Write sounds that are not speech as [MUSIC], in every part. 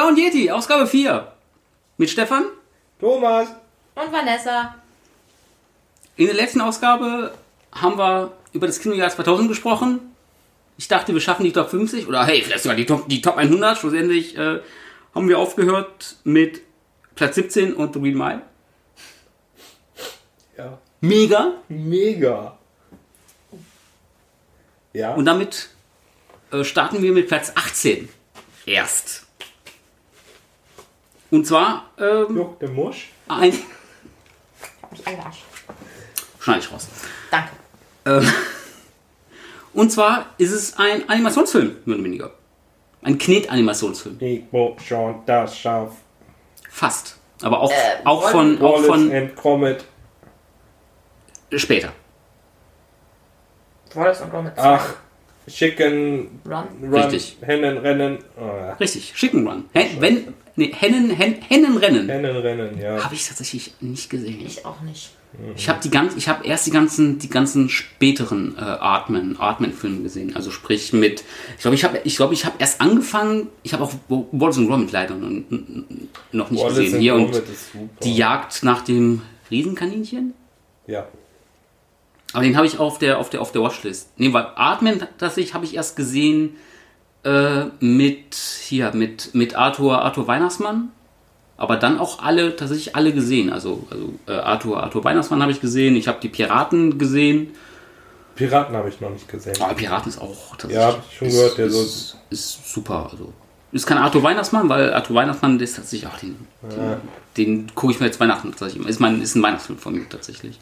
Blauen Yeti, Ausgabe 4. Mit Stefan. Thomas! Und Vanessa. In der letzten Ausgabe haben wir über das Kinojahr 2000 gesprochen. Ich dachte, wir schaffen die Top 50 oder hey, vielleicht sogar die Top, die Top 100. Schlussendlich äh, haben wir aufgehört mit Platz 17 und The Green Mile. Ja. Mega. Mega. Ja. Und damit äh, starten wir mit Platz 18. Erst. Und zwar ähm, Juck, der Musch. ein. Hab mich angearscht. Schneide ich raus. Danke. Ähm, und zwar ist es ein Animationsfilm, mehr oder weniger. Ein Knet-Animationsfilm. Nico schon das Schaf. Fast. Aber auch, Äh, auch von, auch Wallace von and Comet. später. Wallace und Gromit. Ach, Chicken Run. Run. Richtig. Hennen rennen. Oh, Richtig, Chicken Run. Wenn, nee, Hennen, Hen, Hennenrennen. Hennen rennen, ja. Habe ich tatsächlich nicht gesehen. Ich auch nicht. Ich habe die ganz, ich habe erst die ganzen, die ganzen späteren äh, Artman, Artman-Filme gesehen. Also sprich mit, ich glaube, ich habe, ich glaube, ich habe erst angefangen. Ich habe auch Wallace und Gromit leider noch, nicht Wallace gesehen. Hier und die Jagd nach dem Riesenkaninchen. Ja. Aber den habe ich auf der, auf der, auf der Watchlist. Nee, weil Artman tatsächlich habe ich erst gesehen äh, mit hier mit mit Arthur Arthur Weihnachtsmann. Aber dann auch alle tatsächlich alle gesehen. Also also äh, Arthur Arthur Weihnachtsmann habe ich gesehen. Ich habe die Piraten gesehen. Piraten habe ich noch nicht gesehen. Aber Piraten ist auch tatsächlich. Ja, hab ich schon ist, gehört, der ist, ist super. Also ist kein Arthur Weihnachtsmann, weil Arthur Weihnachtsmann ist tatsächlich auch den, den, den gucke ich mir jetzt Weihnachten tatsächlich. Ist mein ist ein Weihnachtsfilm von mir tatsächlich.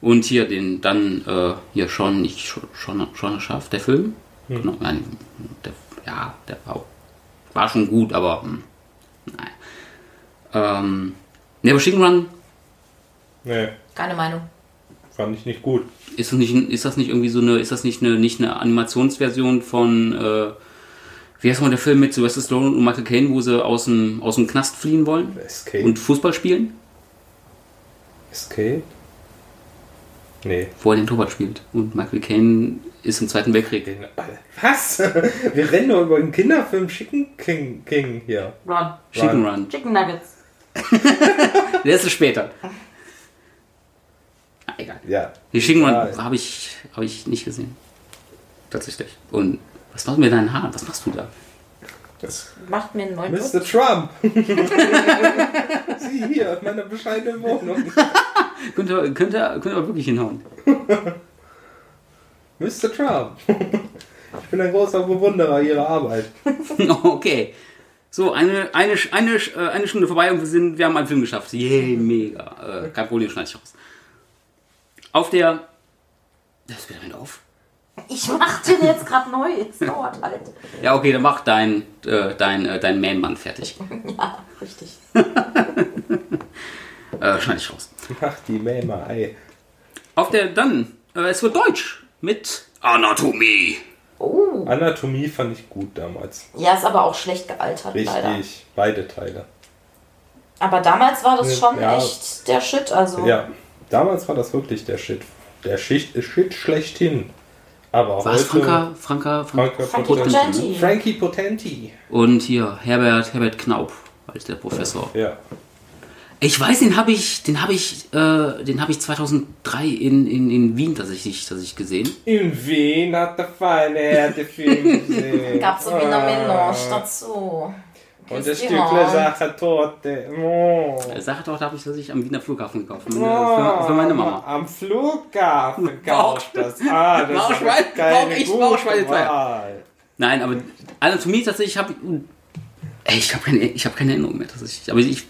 Und hier den dann äh, hier schon nicht schon schon, schon Schaf der Film. Genau, nein, der, ja, der war, auch- war schon gut, aber hm, nein. Ähm, ne, aber Chicken Run Nee, Keine Meinung. fand ich nicht gut. Ist das nicht, ist das nicht irgendwie so eine, ist das nicht eine, nicht eine Animationsversion von, äh, wie heißt mal der Film mit Sylvester Stallone und Michael Caine, wo sie aus dem, aus dem Knast fliehen wollen Escape. und Fußball spielen, Escape? Nee. wo er den Torwart spielt und Michael Caine ist im Zweiten Weltkrieg. Den- Was? [LAUGHS] Wir rennen doch über einen Kinderfilm Chicken King, King hier. Run. Chicken Run. Chicken Nuggets. [LAUGHS] Der ist später. Ah, egal. Ja. Die Chicken Run Ja. habe ich, habe ich nicht gesehen. Tatsächlich. Und was machst du mit deinen Haaren? Was machst du da? Das Macht mir einen neuen. Mr. Trump. [LAUGHS] Sieh hier, meine bescheidene Wohnung. [LAUGHS] Könnte, könnte, könnte aber wirklich hinhauen. [LAUGHS] Mr. Trump. Ich bin ein großer Bewunderer Ihrer Arbeit. Okay. So, eine, eine, eine, äh, eine Stunde vorbei und wir, sind, wir haben einen Film geschafft. Yay, mega. Äh, kein Problem, schneide ich raus. Auf der. Das wird damit auf. Ich mach den jetzt gerade neu. Es dauert halt. Ja, okay, dann mach dein, äh, dein, äh, dein Man-Mann fertig. [LAUGHS] Ja, richtig. [LAUGHS] Äh, schneide ich raus. Ach, die Mähmer, ey. Auf der dann. Äh, es wird Deutsch. Mit Anatomie. Oh. Anatomie fand ich gut damals. Ja, ist aber auch schlecht gealtert, leider. Richtig. Beide Teile. Aber damals war das schon Ja. echt der Shit. Also Ja. Damals war das wirklich der Shit. Der Shit, Shit schlechthin. Aber War es. Franka, Franka, Franka Frankie Potenti. Potenti. Frankie Potenti. Und hier Herbert, Herbert Knaub als der Professor. Ja. Ich weiß, den habe ich, den habe ich, äh, den habe ich 2003 in, in, in Wien tatsächlich, tatsächlich gesehen. In Wien hat der feine Herr den Film gesehen. gab es irgendwie eine Melange Ah. dazu. Und das. Stückle Sache Torte. Oh. Sache doch, habe ich tatsächlich am Wiener Flughafen gekauft. Für meine, für, für meine Mama. Am Flughafen War gekauft das. Ah, [LAUGHS] das war ist keine war war gute Schweinezeit. Wahl. Nein, aber Anatomie tatsächlich habe ich. Ey, ich habe keine, ich habe keine Erinnerung mehr tatsächlich. Aber ich, ich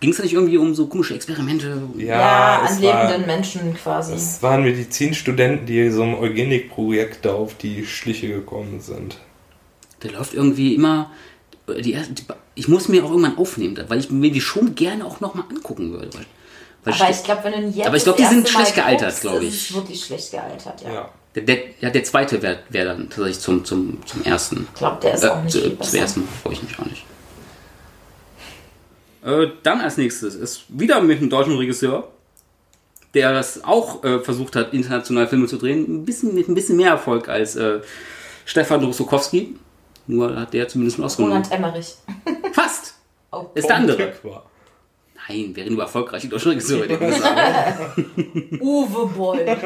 ging es da nicht irgendwie um so komische Experimente? Ja, Ja, an war- lebenden Menschen quasi. Es waren Medizinstudenten, die so einem Eugenikprojekt da auf die Schliche gekommen sind. Der läuft irgendwie immer. Die, erste- die, ich muss mir auch irgendwann aufnehmen, weil ich mir die schon gerne auch nochmal angucken würde. Weil, weil Aber ich glaube, wenn du jetzt Aber ich glaub, das die sind Mal schlecht gealtert, guckst, glaub ist ich. es wirklich schlecht gealtert, ja. Ja. der, der, ja, der zweite wäre wär dann tatsächlich zum, zum, zum ersten. Ich glaube, der ist auch Äh, nicht zu, viel zum ersten freue ich mich auch nicht. Äh, dann als nächstes ist wieder mit einem deutschen Regisseur. der das auch äh, versucht hat, international Filme zu drehen, ein bisschen, mit ein bisschen mehr Erfolg als äh, Stefan Rossokowski. Nur hat der zumindest einen Oscar Roland. Emmerich. [LAUGHS] Fast! Oh. Ist der andere. Nein, wäre nur erfolgreich in ich gesagt. [LAUGHS] Uwe Boll. [LAUGHS]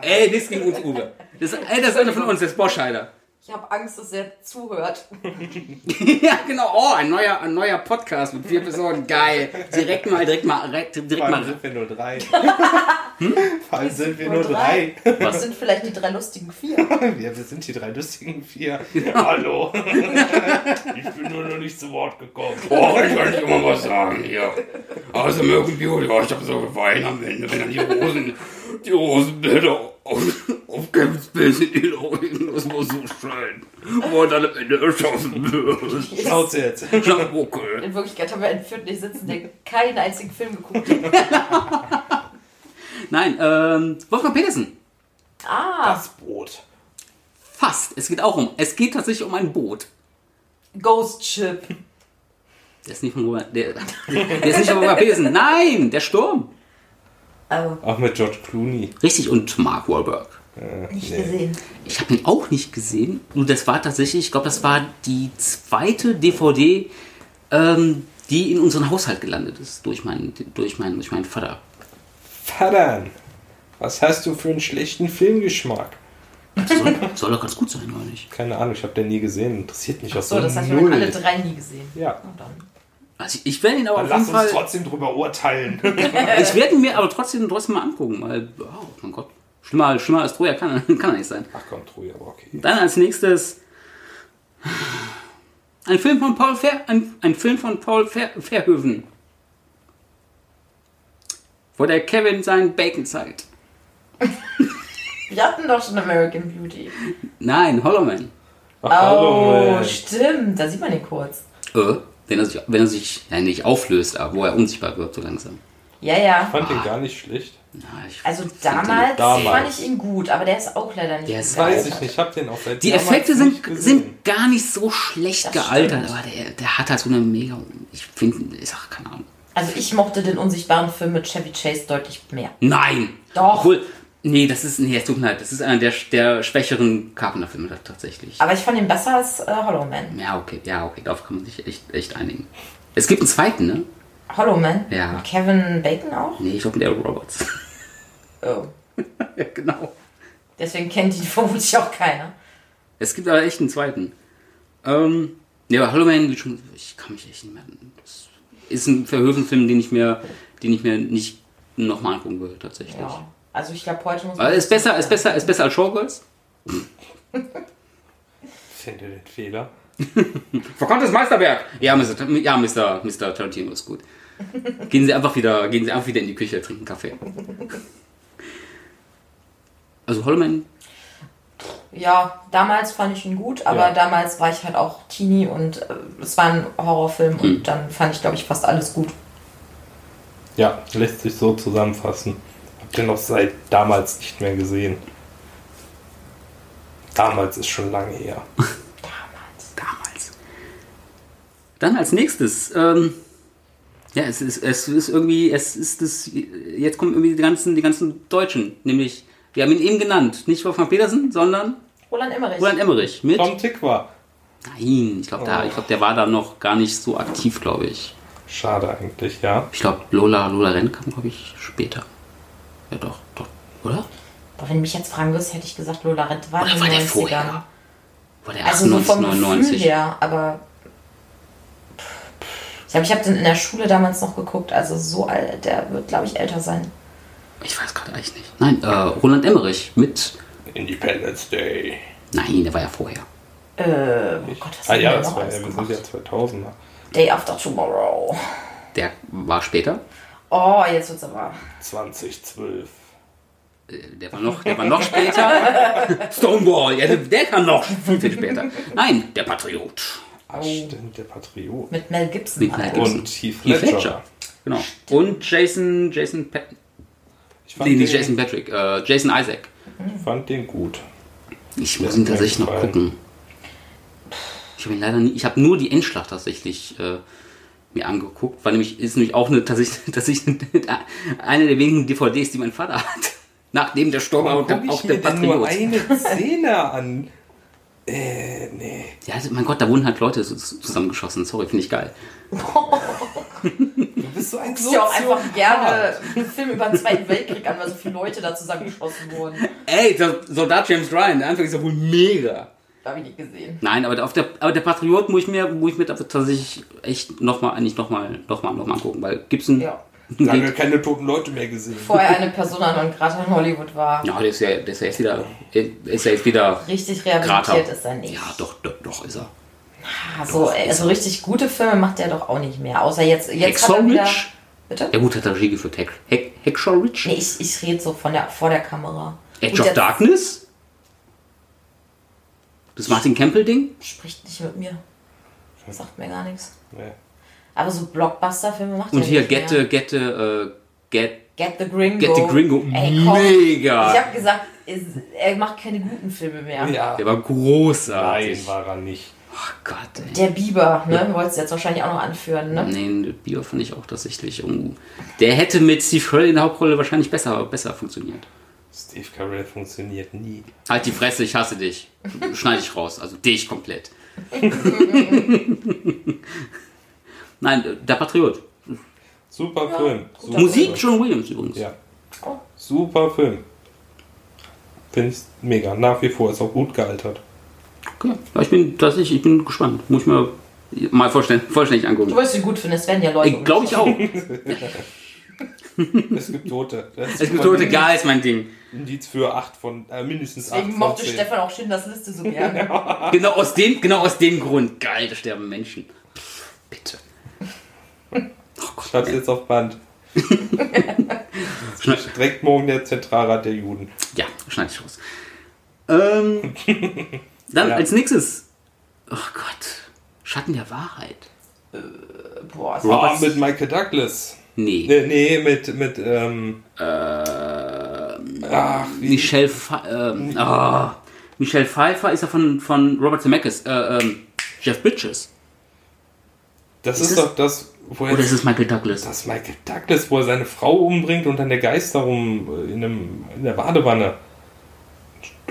Ey, nichts gegen uns, Uwe. Das, ey, das ist einer von uns, das ist Boscheider. Ich habe Angst, dass er zuhört. [LAUGHS] ja, genau. Oh, ein neuer, ein neuer Podcast mit vier Personen. Geil. Direkt mal, direkt mal, direkt, direkt Vor allem mal. sind wir nur drei. [LAUGHS] Vor allem sind wir nur drei. Das sind vielleicht die drei lustigen vier. [LAUGHS] Wir, wir sind die drei lustigen vier. Hallo. Ich bin nur noch nicht zu Wort gekommen. Oh, ich kann nicht immer was sagen hier. Außer American Beauty, oh, ich habe so geweint am Ende, wenn dann die Rosen, die Rosenbilder auf, auf Kevins Bild in den Augen, das war so schön. Wo er dann am Ende erschossen wird. Schnauze jetzt. Na, okay. In Wirklichkeit haben wir einen Viertel sitzen, der keinen einzigen Film geguckt hat. Nein, ähm, Wolfgang Petersen. Ah, Das Boot. Fast. Es geht auch um, es geht tatsächlich um ein Boot. Ghost Ship. Der ist nicht von Robert, der, der ist nicht von Wolfgang Petersen. Nein, der Sturm. Oh, Auch mit George Clooney. Richtig, und Mark Wahlberg. Äh, nicht nee. gesehen. Ich habe ihn auch nicht gesehen. Nur das war tatsächlich, ich glaube, das war die zweite DVD, ähm, die in unseren Haushalt gelandet ist durch meinen, durch meinen, durch meinen Vater. Vater, was hast du für einen schlechten Filmgeschmack? Soll, soll doch ganz gut sein, oder nicht? Keine Ahnung, ich habe den nie gesehen. Interessiert mich auch So, das heißt, wir haben alle drei nie gesehen. Ja. Na dann. Also ich, ich werde ihn aber Dann auf jeden lass uns Fall, trotzdem drüber urteilen. [LAUGHS] ich werde ihn mir aber trotzdem, trotzdem mal angucken, weil, oh mein Gott, schlimmer, schlimmer als Troja kann, [LAUGHS] kann er nicht sein. Ach komm, Troja, aber okay. Dann als nächstes ein Film von Paul Ver, ein, ein Film von Paul Ver, Verhoeven. Wo der Kevin seinen Bacon zeigt. Wir hatten doch schon American Beauty. Nein, Hollow Man. Ach, Oh, Mensch. stimmt. Da sieht man ihn kurz. Äh, wenn er sich, wenn er sich ja, nicht auflöst, aber wo er unsichtbar wird so langsam. Ja, ja. Ich fand den gar nicht schlecht. Na, ich Also damals, damals. fand ich ihn gut, aber der ist auch leider nicht Der gut ist- Weiß ich nicht, ich hab den auch seit Die Effekte sind, sind gar nicht so schlecht Das gealtert, stimmt. aber der, der hat halt so eine mega. Ich finde, ich sag keine Ahnung. Also ich mochte den unsichtbaren Film mit Chevy Chase deutlich mehr. Nein! Doch. Obwohl, nee, das ist. Nee, es tut mir leid. Das ist einer der, der schwächeren Carpenter-Filme tatsächlich. Aber ich fand ihn besser als äh, Hollow Man. Ja, okay, ja, okay, darauf kann man sich echt, echt einigen. Es gibt einen zweiten, ne? Hollow Man? Ja. Kevin Bacon auch? Nee, ich glaube Eric Roberts. Oh. [LAUGHS] ja, genau. Deswegen kennt ihn [LAUGHS] vermutlich auch keiner. Es gibt aber echt einen zweiten. Ähm, ja, aber Hollow Man, schon, ich kann mich echt nicht mehr. Das ist ein Verhöfen-Film, den ich mir, den ich mir nicht nochmal angucken würde, tatsächlich. Ja. Also ich glaube, heute muss man... Ist besser, ist besser, ist besser als Showgirls. Finde den Fehler. [LAUGHS] Verkanntes Meisterwerk. Ja, Mr. Ja, Mr. Mr. Tarantino ist gut. Gehen Sie einfach wieder, gehen Sie einfach wieder in die Küche, trinken Kaffee. Also Hollow Man, Ja, damals fand ich ihn gut, aber Ja. damals war ich halt auch Teenie und äh, es war ein Horrorfilm Hm. und dann fand ich, glaube ich, fast alles gut. Ja, lässt sich so zusammenfassen. Den noch seit damals nicht mehr gesehen. Damals ist schon lange her. [LAUGHS] damals. Dann als nächstes, ähm, ja, es ist, es ist irgendwie, es ist das, jetzt kommen irgendwie die ganzen, die ganzen Deutschen, nämlich, wir haben ihn eben genannt, nicht Wolfgang Petersen, sondern Roland Emmerich. Roland Emmerich mit, Tom Tikva. nein, ich glaube, da, ich glaube, der war da noch gar nicht so aktiv, glaube ich. Schade eigentlich, ja. Ich glaube, Lola, Lola Renn kam, glaube ich, später. Ja, doch, doch, oder? Aber wenn du mich jetzt fragen wirst, hätte ich gesagt, Lola Rent war in Oder den war der 90ern. vorher? War der Also so vom Gefühl 1999? her, aber ich glaube, ich habe den in der Schule damals noch geguckt, also so alt, der wird, glaube ich, älter sein. Ich weiß gerade eigentlich nicht. Nein, äh, Roland Emmerich mit, Independence Day. nein, der war ja vorher. Äh, oh Gott, was Ah ja, das war, ja, wir sind ja 2000er. Day After Tomorrow. Der war später. Oh, jetzt wird's aber. 2012. Äh, Der war noch, der war noch später. [LAUGHS] Stonewall, ja, der, der kam noch viel, viel später. Nein, der Patriot. Ah, stimmt, der Patriot. Mit Mel Gibson. Mit Mel. Gibson. Und Heath Heath Ledger. Ledger. Genau. Und Jason, Jason, pa Ich fand, nee, nicht den, Jason Patrick, äh, Jason Isaac. fand den gut. Ich muss ihn tatsächlich noch gucken. Ich habe ihn leider nie, ich habe nur die Endschlacht tatsächlich äh, mir angeguckt. War nämlich, ist nämlich auch eine, tatsächlich, tatsächlich [LAUGHS] [LAUGHS] eine der wenigen DVDs, die mein Vater hat. Nachdem der Sturm Warum auch der, auch ich der mir denn nur Patriot. eine [LAUGHS] Szene an? Äh, nee. Ja, also, mein Gott, da wurden halt Leute zusammengeschossen. Sorry, finde ich geil. Du bist so ein Ich ja auch einfach gerne einen Film über den Zweiten Weltkrieg an, weil so viele Leute da zusammengeschossen wurden. Ey, der Soldat James Ryan, der Anfang ist ja wohl mega. Habe ich nicht gesehen. Nein, aber, auf der, aber der Patriot muss ich mir, muss ich mir tatsächlich echt nochmal, eigentlich nochmal, nochmal, nochmal angucken, weil gibt's einen. Ja. [LAUGHS] Lange keine toten Leute mehr gesehen. Vorher eine [LAUGHS] Persona non grata in Hollywood war. Ja, der ist ja, der ist ja jetzt wieder, der ist ja jetzt wieder Richtig Grata. rehabilitiert ist er nicht. Ja, doch, doch, doch ist er. Also, also richtig gute Filme macht er doch auch nicht mehr. Außer jetzt, jetzt hat er wieder. Ridge? Bitte? Ja gut, hat er Regie geführt. Hacksaw Ridge? Nee, ich, ich rede so von der, vor der Kamera. Edge Gut, of Darkness? Das Martin Campbell-Ding? Spricht nicht mit mir. Sagt mir gar nichts. Nee. Aber so Blockbuster-Filme macht Und er hier nicht Get mehr. the, Get the, äh, Get, Get the Gringo. Get the Gringo. Ey, komm. Mega. Ich habe gesagt, es- er macht keine guten Filme mehr. Ja. der war großartig. Nein, war er nicht. Oh Gott, ey. Der Bieber, ne? Wolltest du jetzt wahrscheinlich auch noch anführen, ne? Nee, Bier fand ich auch tatsächlich. Der hätte mit Steve Carell in der Hauptrolle wahrscheinlich besser, besser funktioniert. Steve Carell funktioniert nie. Halt die Fresse, ich hasse dich. Schneide ich raus. Also dich komplett. [LAUGHS] Nein, der Patriot. Super Ja, Film. Super Musik Film. John Williams übrigens. Ja. Oh. Super Film. Finde ich mega. Nach wie vor ist auch gut gealtert. Okay. Ja, ich bin tatsächlich, ich bin gespannt. Muss ich mir mal vollständig, vollständig Du angucken. wirst ihn gut finden, es werden ja Leute. Ich glaube ich auch. [LAUGHS] [LAUGHS] Es gibt Tote. Das Es gibt Tote, geil ist mein Ding. Indiz für 8 von, äh, mindestens 8 Deswegen mochte 10. Stefan auch Schindlers Liste so gerne. [LAUGHS] Genau aus dem, genau aus dem Grund. Geil, da sterben Menschen. Bitte. Oh Gott. Schreib's jetzt auf Band. [LAUGHS] Schneid, Direkt morgen der Zentralrat der Juden. ja, schneide ich raus. Ähm, dann Ja. als nächstes. Oh Gott. Schatten der Wahrheit. Boah, Oh, Roberts- mit Michael Douglas. Nee. Nee, nee mit, mit, ähm, Äh, ach, wie, Michelle, ähm, ah, Michelle Pfeiffer ist ja von, von Robert Zemeckis. Äh, ähm, Jeff Bridges. das ist ist, doch das, wo er, Oder ist es Michael Douglas? das Michael Douglas, wo er seine Frau umbringt und dann der Geist darum äh, in, einem, in der Badewanne.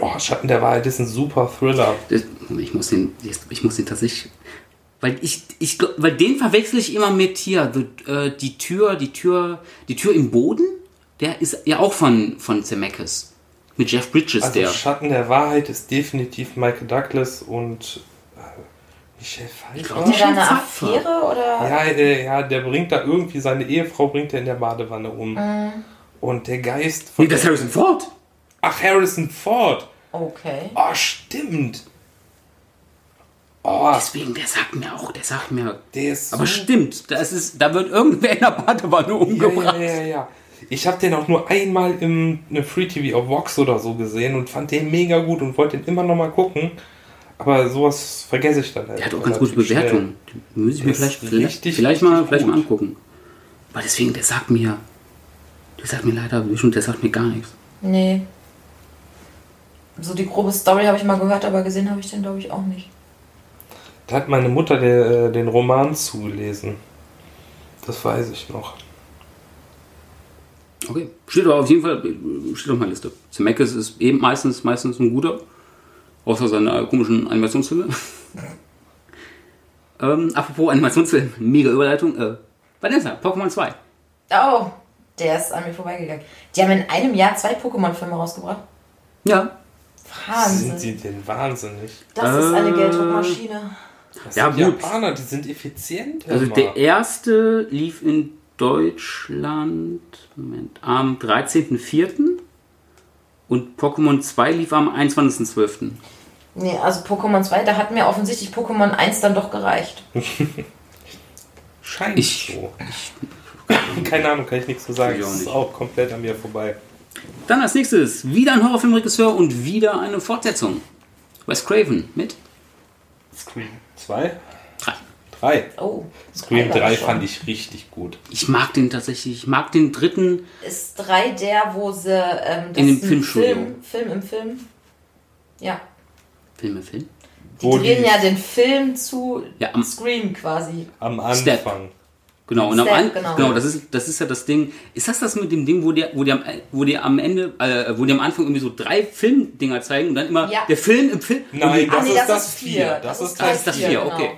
Oh, Schatten der Wahrheit ist ein super Thriller. Ich muss den, ich muss den tatsächlich, weil ich, ich, weil den verwechsel ich immer mit hier, the, äh, die Tür, die Tür, die Tür im Boden. Der ist ja auch von von Zemeckis mit Jeff Bridges, Also der. Schatten der Wahrheit ist definitiv Michael Douglas und äh, Michelle Pfeiffer. Hat der eine. Affäre oder? Ja, äh, ja, der bringt da irgendwie seine Ehefrau bringt er in der Badewanne um. Mhm. Und der Geist von Nee, das ist Harrison Ford. Ach, Harrison Ford. Okay. Oh, stimmt. Oh, Deswegen, der sagt mir auch, der sagt mir. der ist so Aber stimmt, das ist, da wird irgendwer in der Badewanne Ja, umgebracht. ja, ja, ja. Ich habe den auch nur einmal im ne Free TV auf Vox oder so gesehen und fand den mega gut und wollte den immer noch mal gucken. Aber sowas vergesse ich dann halt. Der hat auch ganz gute. Bewertungen. Die muss ich mir vielleicht, vielleicht, richtig, vielleicht, mal, vielleicht mal angucken. Weil deswegen, der sagt mir, der sagt mir leider, der sagt mir gar nichts. Nee. So die grobe Story habe ich mal gehört, aber gesehen habe ich den glaube ich auch nicht. Da hat meine Mutter der, äh, den Roman zugelesen. Das weiß ich noch. Okay, steht aber auf jeden Fall, äh, steht auf meiner Liste. Zemeckis ist eben meistens, meistens ein guter, außer seiner komischen Animationsfilme. [LAUGHS] ähm, apropos Animationsfilm, mega Überleitung. Äh, Vanessa, Pokémon 2. Oh, der ist an mir vorbeigegangen. Die haben in einem Jahr zwei Pokémon-Filme rausgebracht. Ja, Wahnsinn. Sind sie denn wahnsinnig? Das ist eine Äh, Gelddruckmaschine. Das Ja, sind gut. Japaner, die sind effizient. also immer. der erste lief in Deutschland Moment, am 13.04. und Pokémon 2 lief am 21.12. Nee, also Pokémon 2, da hat mir offensichtlich Pokémon 1 dann doch gereicht. [LAUGHS] Scheint Ich- so. [LAUGHS] Keine Ahnung, kann ich nichts zu sagen. Ich Das ist auch komplett an mir vorbei. Dann als nächstes wieder ein Horrorfilmregisseur und wieder eine Fortsetzung. Wes Craven mit Scream 2? 3. 3. Oh. Scream drei war 3 schon. fand ich richtig gut. Ich mag den tatsächlich. Ich mag den dritten. Ist 3 der, wo sie. Ähm, das In dem Filmstudio. Film, Film im Film. Ja. Film, im Film. Die Wo drehen die- ja den Film zu Ja, am- Scream quasi. Am Step. Genau, und am Step, An genau. genau, das ist das ist ja das Ding. Ist das das mit dem Ding, wo die, wo die am wo die am Ende äh, wo die am Anfang irgendwie so drei Filmdinger zeigen und dann immer Ja. der Film im Film Nein, die, Ah, Das nee, ist das, das ist vier. vier. Das ist Teil das ist das vier, genau. okay.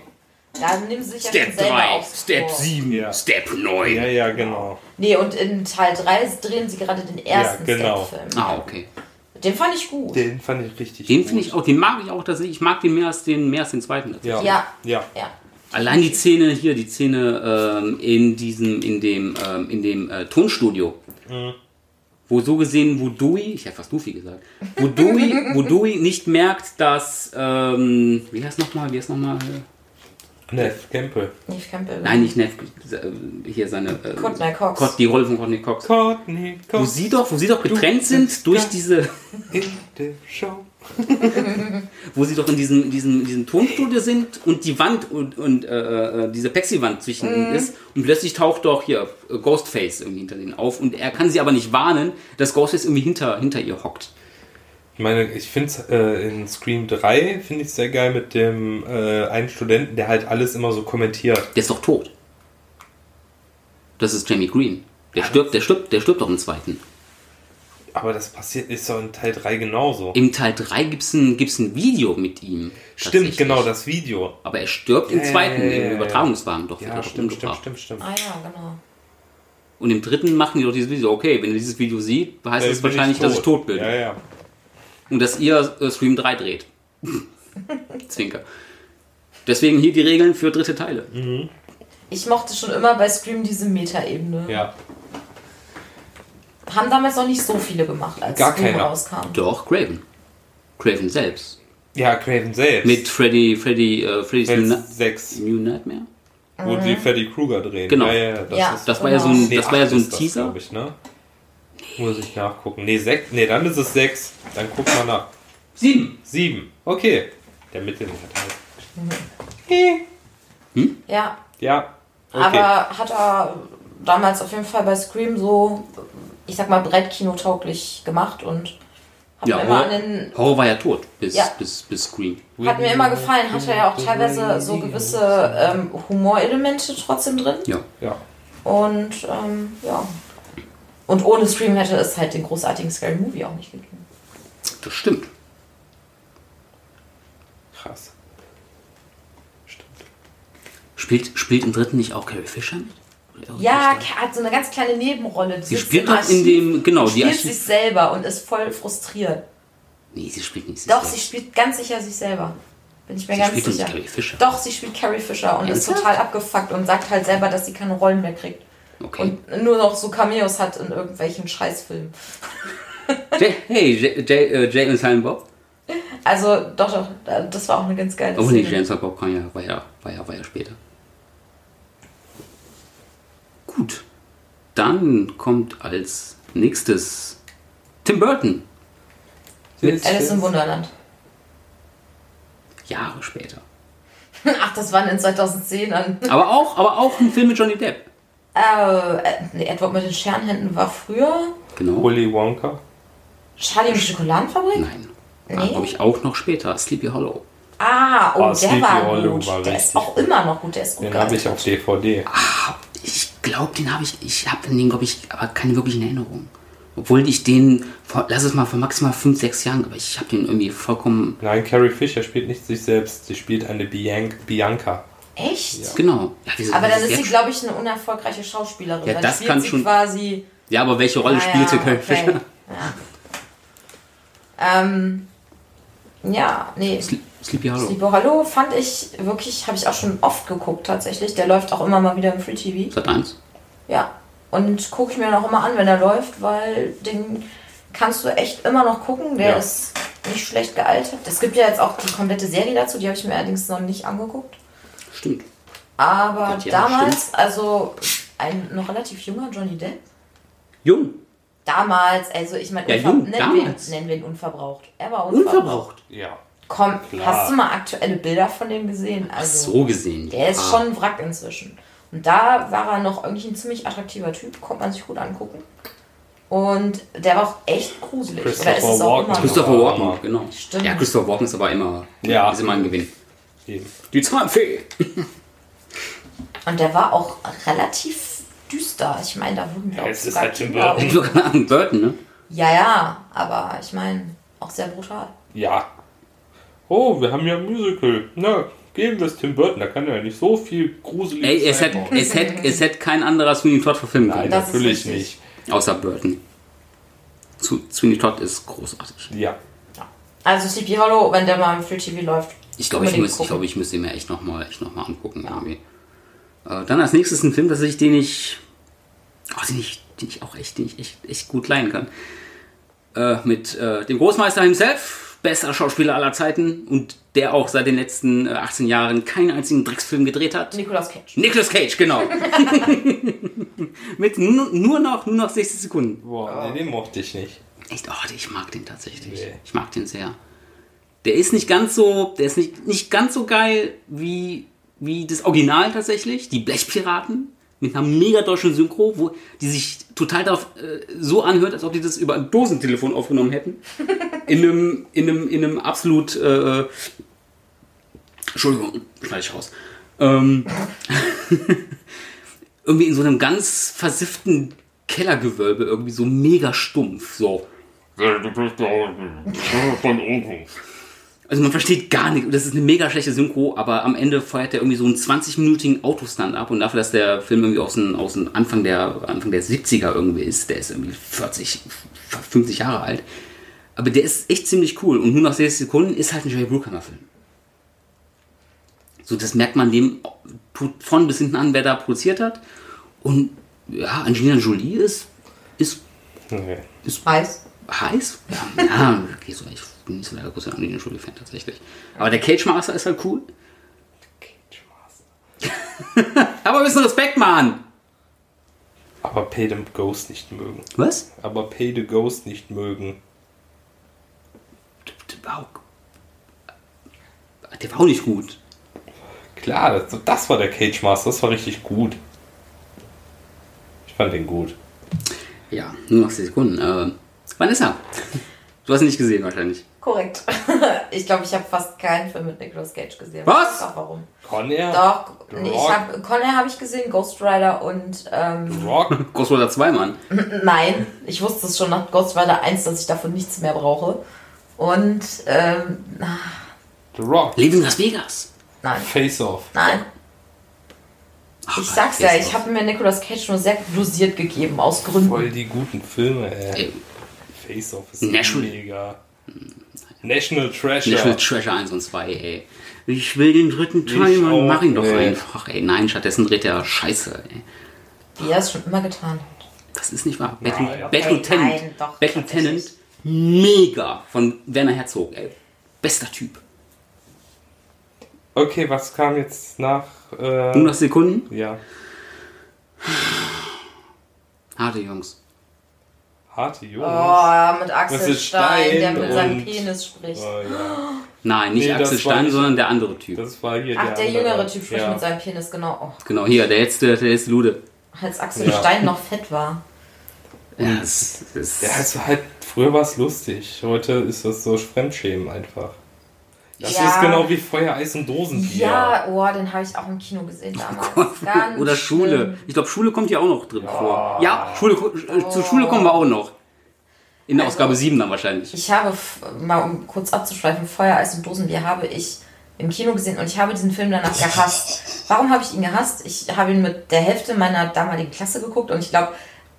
Da nehmen sie sich ja Step schon selber 3, aufs Step Ohr. 7, Ja. Step 9. Ja, ja, genau. Nee, und in Teil 3 drehen sie gerade den ersten Ja, genau. Step-Film. Ah, okay. Den fand ich gut. Den fand ich richtig Den gut. finde ich auch, den mag ich auch tatsächlich. Ich mag den mehr als den mehr als den zweiten. Ja. Ja. Ja. Ja. Allein die Szene hier, die Szene ähm, in diesem, in dem, ähm, in dem äh, Tonstudio. Wo so gesehen, wo Dewey, ich hätte fast Luffy gesagt, wo Dewey, wo Dewey nicht merkt, dass, ähm, wie heißt nochmal, wie heißt nochmal, Neff Campbell. Neve Campbell. nein, nicht Neff, äh, hier seine, äh, Courtney Cox. Cot- die Rolle von Courtney Cox. Courtney Wo Cox sie doch, wo sie doch getrennt sind durch diese, in der Show. [LAUGHS] wo sie doch in diesem, in diesem, in diesem Tonstudio sind und die Wand und, und äh, äh, diese Plexi-Wand zwischen ihnen ist und plötzlich taucht doch hier äh, Ghostface irgendwie hinter denen auf und er kann sie aber nicht warnen, dass Ghostface irgendwie hinter, hinter ihr hockt. Ich meine, ich finde es äh, in Scream 3 finde ich sehr geil mit dem äh, einen Studenten, der halt alles immer so kommentiert. Der ist doch tot. Das ist Jamie Green. Der stirbt, der stirbt, der stirbt doch im zweiten. Aber das passiert ist doch in Teil 3 genauso. Im Teil 3 gibt's ein, gibt's ein Video mit ihm. Stimmt, genau, das Video. Aber er stirbt im zweiten, im. Übertragungswagen doch. Ja, stimmt, stimmt, stimmt, stimmt. Ah ja, genau. Und im dritten machen die doch dieses Video. Okay, wenn er dieses Video sieht, heißt Äh, das bin wahrscheinlich, dass ich tot bin. Ja, ja. Und dass ihr äh, Stream 3 dreht. [LAUGHS] Zwinker. Deswegen hier die Regeln für dritte Teile. Ich mochte schon immer bei Scream diese Meta-Ebene. Ja. Haben damals noch nicht so viele gemacht, als Gar Scream keiner. rauskam. Doch, Craven. Craven selbst. Ja, Craven selbst. Mit Freddy, Freddy, äh, Freddy's New, Na 6, New Nightmare. wo die Freddy Krueger drehen. Genau. Ja, ja, ja, das Ja. ist Das war ja so ein, Nee, das war ja so ein Teaser. glaub ich, ne? Muss ich nachgucken. Nee, sechs, nee, dann ist es 6. Dann guck mal nach. Sieben. 7. Okay. Der Mittelwert halt. Ja, Ja. Okay. aber hat er damals auf jeden Fall bei Scream so, ich sag mal, Brettkino-tauglich gemacht und hat Ja, mir immer Horror, an den Horror war ja tot bis, Ja. bis, bis Scream. Hat mir immer gefallen, hatte ja auch teilweise so gewisse ähm, Humorelemente trotzdem drin. Ja. Ja. Und ähm, ja. Und ohne Scream hätte es halt den großartigen Scary Movie auch nicht gegeben. Das stimmt. Krass. Stimmt. Spielt, spielt im dritten nicht auch Carrie Fisher mit? Ja, hat so eine ganz kleine Nebenrolle. Sie sitzt spielt doch in dem, genau, die spielt sich selber und ist voll frustriert. Nee, sie spielt nicht. Doch, ist sie selbst. spielt ganz sicher sich selber. Bin ich mir Sie ganz spielt sicher. nicht Carrie Fisher. Doch, sie spielt Carrie Fisher und ist Ernsthaft? total abgefuckt und sagt halt selber, dass sie keine Rollen mehr kriegt. Okay. Und nur noch so Cameos hat in irgendwelchen Scheißfilmen. [LAUGHS] Hey, Jay, Jay, äh, Jay und Silent Bob? Also, doch, doch, das war auch eine ganz geile Oh nee, Szene. Jay und Silent Bob kam ja, war ja, war ja, war ja später. Gut. Dann kommt als nächstes Tim Burton. Alice im Wunderland. Jahre später. [LAUGHS] Ach, das waren in 2010ern. Aber auch, aber auch ein Film mit Johnny Depp. Äh, äh, nee, Edward mit den Scherenhänden war früher. Genau. Willy Wonka. Charlie und die Schokoladenfabrik? Nein. Nee. glaube ich, auch noch später. Sleepy Hollow. Ah, oh, Oh, der Sleepy war Hollow gut. war der ist auch immer noch gut. Der ist gut Den habe ich auf DVD. Ich glaube, den habe ich, ich habe den, glaube ich, aber keine wirklichen Erinnerungen. Obwohl ich den, vor, lass es mal vor maximal 5, 6 Jahren, aber ich habe den irgendwie vollkommen, Nein, Carrie Fisher spielt nicht sich selbst. Sie spielt eine Bian Bianca. Echt? genau. Ja, wieso- Aber dann das ist sie, glaube ich, eine unerfolgreiche Schauspielerin. Ja, dann das spielt kann sie schon- quasi. Ja, aber welche Rolle Ah, spielte ja, Carrie okay. Fisher? Ja. Ähm, ja, nee. Sle- Sleepy Hollow. Sleepy Hollow fand ich wirklich, habe ich auch schon oft geguckt tatsächlich. Der läuft auch immer mal wieder im Free TV. Sat 1. Ja. Und gucke ich mir noch immer an, wenn er läuft, weil den kannst du echt immer noch gucken. Der Ja. ist nicht schlecht gealtert. Es gibt ja jetzt auch die komplette Serie dazu, die habe ich mir allerdings noch nicht angeguckt. Stimmt. Aber ja, damals, also ein noch relativ junger Johnny Depp. Jung. Damals, also ich meine, Ja, jung, nennen, wir, damals. nennen wir ihn unverbraucht. Er war unverbraucht. Unverbraucht. Ja. Komm, Klar. hast du mal aktuelle Bilder von dem gesehen? Also, So gesehen. Der ist schon ein Wrack inzwischen. Und da war er noch irgendwie ein ziemlich attraktiver Typ, konnte man sich gut angucken. Und der war auch echt gruselig. Oder ist Christopher Walken. Christopher Walken, genau. Stimmt. Ja, Christopher Walken ist aber immer, Ja. ist immer ein Gewinn. Eben. Die Zahnfee. Und der war auch relativ düster. Ich meine, da wurden Ja, auch es ist halt Tim Burton. Burton, ne? Ja, ja, aber ich meine, auch sehr brutal. Ja. Oh, wir haben ja ein Musical. Na, geben wir es Tim Burton. Da kann er ja nicht so viel gruselig Ey, es hätte, es hätte, es hätte kein anderer Sweeney Todd verfilmen Nein, können. Ist natürlich nicht. Außer Burton. Zu, Sweeney Todd ist großartig. Ja. Also Sleepy Hollow, wenn der mal im Free TV läuft. Ich glaube, ich, ich, glaube, ich müsste ihn mir echt nochmal echt noch mal angucken. Irgendwie. Äh, dann als nächstes ein Film, dass ich, den ich, oh, den ich, den ich auch echt, den ich echt, echt gut leihen kann. Äh, mit äh, dem Großmeister himself, bester Schauspieler aller Zeiten und der auch seit den letzten äh, 18 Jahren keinen einzigen Drecksfilm gedreht hat. Nicolas Cage. Nicolas Cage, genau. [LAUGHS] mit nur, nur noch nur noch 60 Sekunden. Boah, nee, den mochte ich nicht. Echt, oh, ich mag den tatsächlich. Nee. Ich mag den sehr. Der ist nicht ganz so, der ist nicht, nicht ganz so geil wie, wie das Original tatsächlich, die Blechpiraten mit einer mega deutschen Synchro, wo die sich total darauf äh, so anhört, als ob die das über ein Dosentelefon aufgenommen hätten. [LAUGHS] In einem, in einem, in einem absolut, äh, Entschuldigung, schneide ich raus. Ähm, [LAUGHS] irgendwie in so einem ganz versifften Kellergewölbe, irgendwie so mega stumpf, so. Von oben. Also man versteht gar nichts. Das ist eine mega schlechte Synchro, aber am Ende feuert er irgendwie so einen 20-minütigen Autostand ab und dafür, dass der Film irgendwie aus dem, aus dem Anfang, der, Anfang der 70er irgendwie ist, der ist irgendwie 40, 50 Jahre alt. Aber der ist echt ziemlich cool und nur nach 60 Sekunden ist halt ein Jerry Bruckheimer-Film. So, das merkt man dem von bis hinten an, wer da produziert hat. Und ja, Angelina Jolie ist, ist Nee. Weiß. heiß. Ja, [LAUGHS] ja okay, so, ich bin nicht so der große Angelina Jolie-Fan tatsächlich. Aber der Cage Master ist halt cool. Cage Master. [LAUGHS] Aber ein bisschen Respekt, Mann! Aber Pay the Ghost nicht mögen. Was? Aber Pay the Ghost nicht mögen. Der war auch, der war auch nicht gut. Klar, das, das war der Cage Master. Das war richtig gut. Ich fand den gut. Ja, nur noch 10 Sekunden. Äh, Vanessa, du hast ihn nicht gesehen wahrscheinlich. Korrekt. [LAUGHS] ich glaube, ich habe fast keinen Film mit Nicolas Cage gesehen. Was? Doch, warum? Con Air? Doch, nee, ich habe Conner habe ich gesehen, Ghost Rider und ähm, Rock? [LAUGHS] Ghost Rider 2, Mann. [LAUGHS] nein, ich wusste es schon nach Ghost Rider 1, dass ich davon nichts mehr brauche. Und ähm, The Rock? Leben in Las Vegas. nein, Face Off. nein. Ach, Ich sag's ja, ich habe mir Nicolas Cage nur sehr dosiert gegeben, aus Gründen. Voll die guten Filme, ey. Ey, Face Off ist National- mega. National Treasure. National Treasure 1 und 2, ey. Ich will den dritten Teil, auch, Mach ihn doch ey. einfach, ey. Nein, stattdessen dreht er Scheiße, ey. Wie er es schon immer getan hat. Das ist nicht wahr. Nein. Battle, nein, doch, Bad Lieutenant. Mega. Von Werner Herzog, ey. Bester Typ. Okay, was kam jetzt nach? Äh, Nur noch Sekunden. ja, Harte Jungs. Harte Jungs. Oh, mit Axel Das ist Stein, der Stein mit seinem Penis spricht. Oh, ja. Nein, nicht Nee, Axel Stein, sondern der andere Typ. Das war hier Ach, der andere. jüngere Typ spricht ja. mit seinem Penis, genau. Oh, Genau, hier, der letzte, der letzte Lude. als Axel Ja. Stein noch fett war. Ja, das ist. Ja, es war halt, früher war es lustig. Heute ist das so Fremdschämen einfach. Das Ja. ist genau wie Feuer, Eis und Dosenbier. Ja, oh, den habe ich auch im Kino gesehen damals. Ganz [LAUGHS] Oder Schule. schlimm. Ich glaube, Schule kommt hier auch noch drin vor. Ja, Schule, äh, zu Schule kommen wir auch noch. In der Also- Ausgabe 7 dann wahrscheinlich. Ich habe, mal um kurz abzuschweifen, Feuer, Eis und Dosenbier habe ich im Kino gesehen und ich habe diesen Film danach gehasst. Warum habe ich ihn gehasst? Ich habe ihn mit der Hälfte meiner damaligen Klasse geguckt und ich glaube,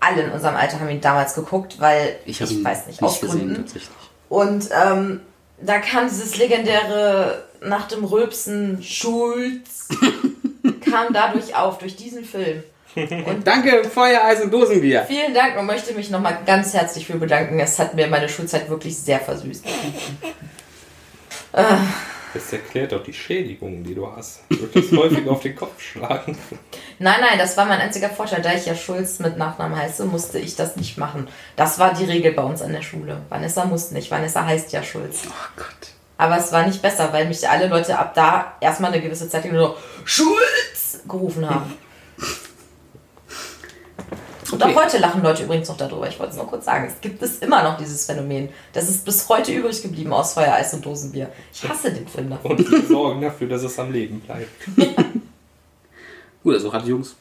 alle in unserem Alter haben ihn damals geguckt, weil Ich ich, weiß nicht, aus gesehen, Gründen. tatsächlich. Und ähm, da kam dieses legendäre nach dem Rülpsen Schulz [LAUGHS] kam dadurch auf, durch diesen Film. Danke, Feuer, Eis und Dosenbier. Vielen Dank und möchte mich nochmal ganz herzlich für bedanken. Es hat mir meine Schulzeit wirklich sehr versüßt. [LAUGHS] Das erklärt doch die Schädigungen, die du hast. Du würdest häufig auf den Kopf schlagen. Nein, nein, das war mein einziger Vorteil. Da ich ja Schulz mit Nachnamen heiße, musste ich das nicht machen. Das war die Regel bei uns an der Schule. Vanessa muss nicht. Vanessa heißt ja Schulz. Oh Gott. Aber es war nicht besser, weil mich alle Leute ab da erstmal eine gewisse Zeit lang nur Schulz gerufen haben. [LAUGHS] Und Okay. auch heute lachen Leute übrigens noch darüber. Ich wollte es nur kurz sagen. Es gibt es immer noch dieses Phänomen. Das ist bis heute übrig geblieben aus Feuer, Eis und Dosenbier. Ich hasse den Film dafür. Und wir sorgen dafür, dass es am Leben bleibt. Gut, also hatte Jungs.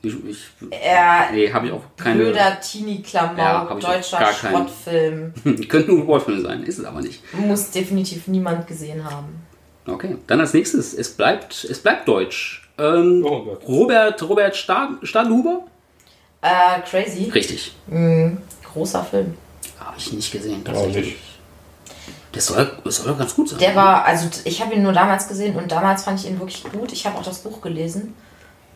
Ich, ich, Er, nee, habe ich auch keine. blöder Teenie-Klamauk, Ja, deutscher. Schrottfilm. [LAUGHS] Könnte nur Wolfsfilm sein, ist es aber nicht. Muss definitiv niemand gesehen haben. Okay, dann als nächstes, es bleibt, es bleibt deutsch. Ähm, Oh Gott. Robert, Robert Stad, Stadelhuber? Äh, crazy. Richtig. Großer Film. Habe ich nicht gesehen, Auch tatsächlich. Das soll, das soll ganz gut sein. Der war, also ich habe ihn nur damals gesehen und damals fand ich ihn wirklich gut. Ich habe auch das Buch gelesen.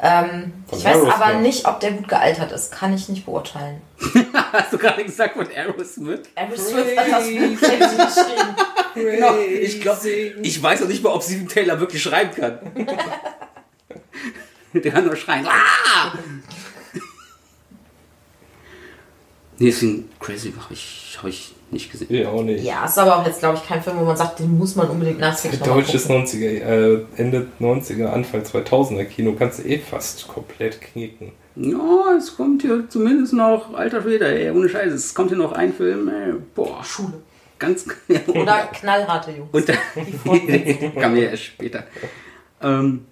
Ähm, ich weiß Aerosmith. aber nicht, ob der gut gealtert ist. Kann ich nicht beurteilen. [LAUGHS] Hast du gerade gesagt von Aerosmith? Aerosmith hat das Buch crazy geschrieben. Genau, ich glaube, ich weiß noch nicht mal, ob Steven Taylor wirklich schreiben kann. [LAUGHS] Der kann nur schreien. Ah! Nee, deswegen Crazy habe ich, hab ich nicht gesehen. Ja, auch nicht. Ja, ist aber auch jetzt, glaube ich, kein Film, wo man sagt, den muss man unbedingt mal Deutsches gucken. 90er, äh, Ende 90er, Anfang 2000er Kino kannst du eh fast komplett knicken. Ja, es kommt hier zumindest noch, alter Schwede, ey, ohne Scheiß, es kommt hier noch ein Film, ey, boah, Schule. ganz, [LAUGHS] Oder knallharte Jungs. Und dann [LAUGHS] kam ja erst später. Ähm,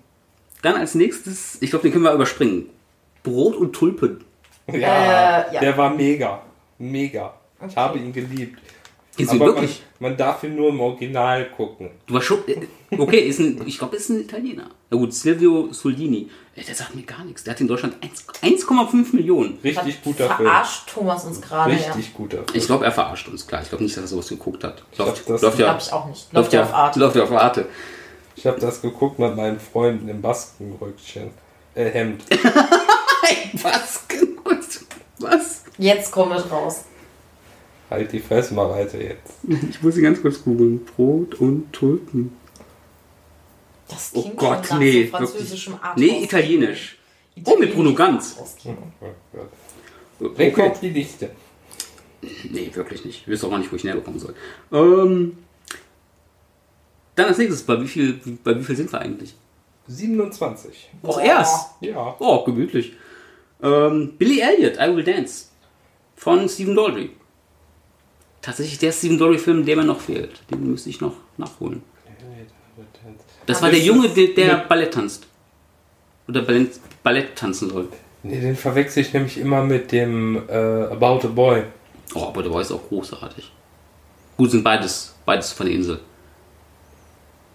dann als nächstes, ich glaube, den können wir überspringen. Brot und Tulpen. Ja, Äh, ja. der war mega. Mega. Ich habe ihn geliebt. Ist Aber man, wirklich? man darf ihn nur im Original gucken. Du warst schon. äh, Okay, ist ein, ich glaube, ist ein Italiener. Na gut, Silvio Soldini. Der sagt mir gar nichts. Der hat in Deutschland 1 1,5 Millionen. Richtig guter Film. Verarscht Thomas uns gerade, ja. Richtig guter Film. Ich glaube, er verarscht uns klar. Ich glaube nicht, dass er sowas geguckt hat. Läuft, glaub, das- läuft ja, Glaube ich auch nicht. läuft ja auf Art. Läuft ja auf Arte. Ich habe das geguckt mit meinen Freunden im Baskenröckchen. Äh, Hemd. [LAUGHS] Was? Was? Jetzt kommt es raus. Halt die Fresse mal weiter jetzt. Ich muss ihn ganz kurz googeln. Brot und Tulpen. Das Oh klingt Gott, schon nach nee, so französischem Art. Nee, italienisch. Oh, mit Bruno Ganz. Oh Gott. Wer Okay. kommt die Liste? Nee, wirklich nicht. Ich wüsste auch gar nicht, wo ich näher kommen soll. Ähm, dann als nächstes, bei wie viel, bei wie viel sind wir eigentlich? 27. Auch erst. Ja. Oh, gemütlich. Ähm, Billy Elliot, I Will Dance. Von Stephen Daldry. Tatsächlich der Stephen Daldry-Film, der mir noch fehlt. Den müsste ich noch nachholen. Das war der Ist Junge, der, der Ballett tanzt. Oder Ballett, Ballett tanzen soll. Nee, den verwechsel ich nämlich immer mit dem äh, About a Boy. Oh, aber der war jetzt auch großartig. Gut, sind beides, beides von der Insel.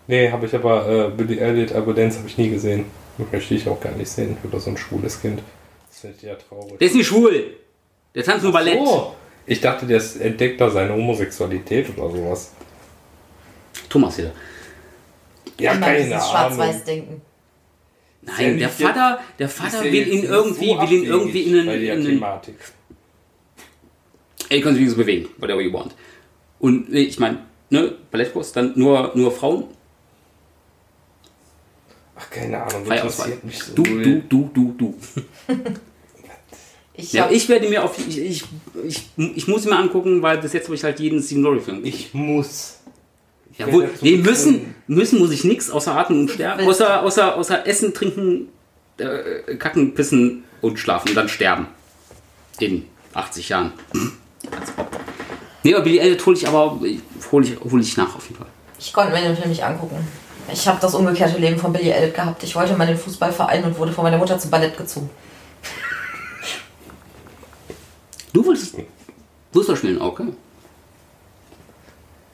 Nee, habe ich aber äh, Billy Elliot, Abundance habe ich nie gesehen. Möchte ich auch gar nicht sehen über so ein schwules Kind. Ich ja traurig. Der ist nicht schwul. Der tanzt nur Ballett. Oh, ich dachte, der entdeckt da seine Homosexualität oder sowas. Thomas hier. Ja, Einmal keine Ahnung. Schwarz-Weiß-Denken. Nein, der nicht Vater, der Vater will ihn irgendwie, so will ihn irgendwie in einen, bei der in einen Thematik. Ey, können sich so bewegen, whatever you want. Und ich meine, ne, Ballettkurs, dann nur, nur Frauen. Ach, keine Ahnung, interessiert mich so. Du, du, du, du, du. [LAUGHS] Ich, Ja, ich werde mir auf, ich, ich, ich, ich muss ihn mir angucken, weil bis jetzt habe ich halt jeden Stephen Laurie Film. gesehen. Ich muss. Ja, wohl, nee, müssen, müssen muss ich nichts außer atmen und sterben, außer, außer, außer essen, trinken, äh, kacken, pissen und schlafen und dann sterben. In 80 Jahren. Nee, aber Billy Elliot hole ich aber, hole ich, hol ich nach auf jeden Fall. ich konnte mir den Film nicht angucken. Ich habe das umgekehrte Leben von Billy Elliot gehabt. Ich wollte mal den Fußballverein und wurde von meiner Mutter zum Ballett gezogen. Du wolltest Fußball spielen, okay.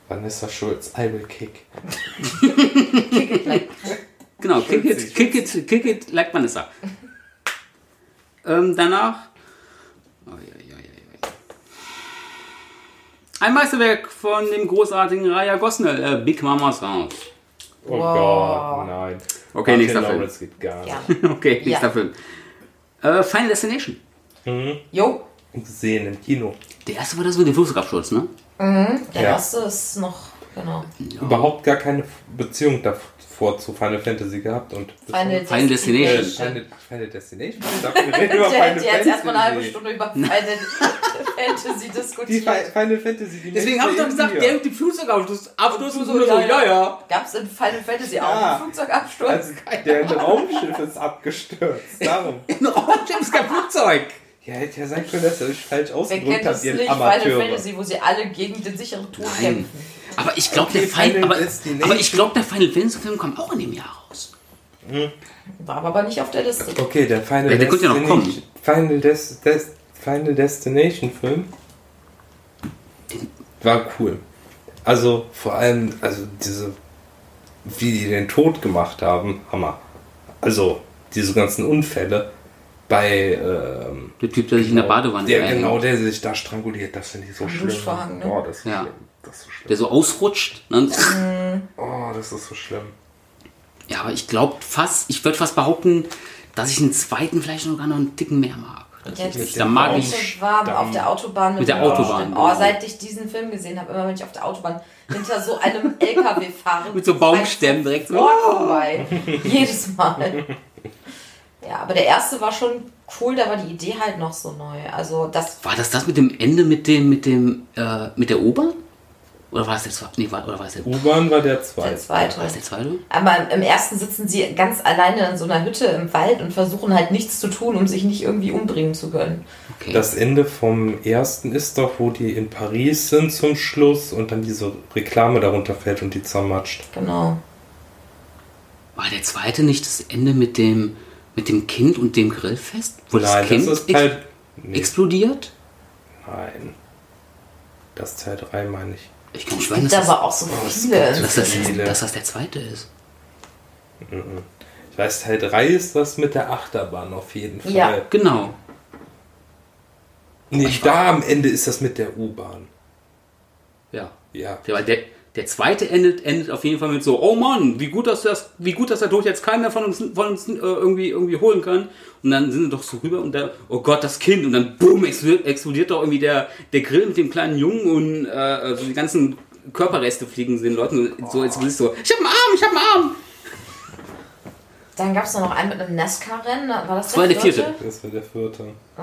Vanessa Schulz, I will kick. [LAUGHS] Genau, kick it, kick it, kick it like Vanessa. ähm, danach. Oh, ja, ja, ja, ja. Ein Meisterwerk von dem großartigen Raya Gosnell, äh, Big Mama's House. Oh Wow. Gott, nein. Okay, Martin nächster Film. Geht gar nicht. Gerne. [LAUGHS] Okay, nächster Ja. Film. Äh, Final Destination. Jo, Gesehen im Kino. Der erste war das mit dem Flugzeugabsturz, ne? der Ja. erste ist noch, genau. Überhaupt gar keine Beziehung davor zu Final Fantasy gehabt und Final, Final Destination. Äh, Final, Final Destination? Ich dachte, wir reden [LAUGHS] über Final hat jetzt erstmal eine halbe Fantasy. Stunde über [LAUGHS] Final Fantasy Die diskutiert. Fi- Final Fantasy, die Deswegen habe ich doch gesagt, der mit dem Flugzeugabsturz Absturz und so, ja, so, ja, ja. Gab es in Final Fantasy Ja. auch einen Flugzeugabsturz? Also, der Raumschiff ist abgestürzt. Darum. [LAUGHS] Ein Raumschiff ist kein Flugzeug. Ja, hätte ja sein können, dass er sich falsch ausgedrückt kennt hat, ihr nicht? Final Amateure. Fantasy, wo sie alle gegen den sicheren Tod Nein. kämpfen. Aber ich glaube, Okay, der Final, Final aber, Destination. aber ich glaube, der Final Fantasy Film kommt auch in dem Jahr raus. War aber nicht auf der Liste. Okay, der Final, Ja, der könnte ja noch Destination- Final, Des Des Final Destination Film war cool. Also vor allem, also diese, wie die den Tod gemacht haben, Hammer. Also diese ganzen Unfälle bei ähm, Der Typ, der sich in der Badewanne der genau, der sich da stranguliert, das finde ich so Am schlimm. Duschvorhang, ne? Oh, das ist Ja. schlimm. Das ist so schlimm. der so ausrutscht. Ne? Oh, das ist so schlimm. Ja, aber ich glaube fast, ich würde fast behaupten, dass ich einen zweiten vielleicht sogar noch einen Ticken mehr mag. Ja, mit dem Da mag ich. war Stamm. auf der Autobahn Mit der dem Autobahn, genau. Oh, seit ich diesen Film gesehen habe, immer wenn ich auf der Autobahn hinter so einem [LAUGHS] LKW fahre. Mit so Baumstämmen direkt so. Oh, vorbei. Jedes Mal. Ja, aber der erste war schon cool, da war die Idee halt noch so neu. Also das War das das mit dem Ende mit dem, mit dem, äh, mit der Ober? Oder war es der zweite? Nee, war, oder war es der, U-Bahn war der der zweite. zweite. war es der zweite? Aber im ersten sitzen sie ganz alleine in so einer Hütte im Wald und versuchen halt nichts zu tun, um sich nicht irgendwie umbringen zu können. Okay. Das Ende vom ersten ist doch, wo die in Paris sind zum Schluss und dann diese Reklame darunter fällt und die zermatscht. Genau. war der zweite nicht das Ende mit dem, mit dem Kind und dem Grillfest? Wo Nein, das Kind das ist Teil. Nee, explodiert? nein. Das ist Teil 3, meine ich. Ich kann schwören, Gibt dass das, aber auch so viele. dass, das, viele. dass das der zweite ist. Ich weiß, Teil 3 ist das mit der Achterbahn auf jeden Fall. Ja. Genau. Nee, da am Ende ist das mit der U-Bahn. Ja. Ja. Der, weil der, der zweite endet, endet auf jeden Fall mit so, oh Mann, wie gut, dass das, wie gut, dass der Tod jetzt keinen mehr von uns, von uns äh, irgendwie, irgendwie holen kann. Und dann sind sie doch so rüber und der, oh Gott, das Kind. Und dann boom, explodiert, explodiert doch irgendwie der, der Grill mit dem kleinen Jungen und äh, so die ganzen Körperreste fliegen den Leuten so, als würdest du so, ich hab einen Arm, ich hab einen Arm. Dann gab es noch einen mit einem Nesca-Rennen. War das, Das war der vierte. Das war der vierte. Oh.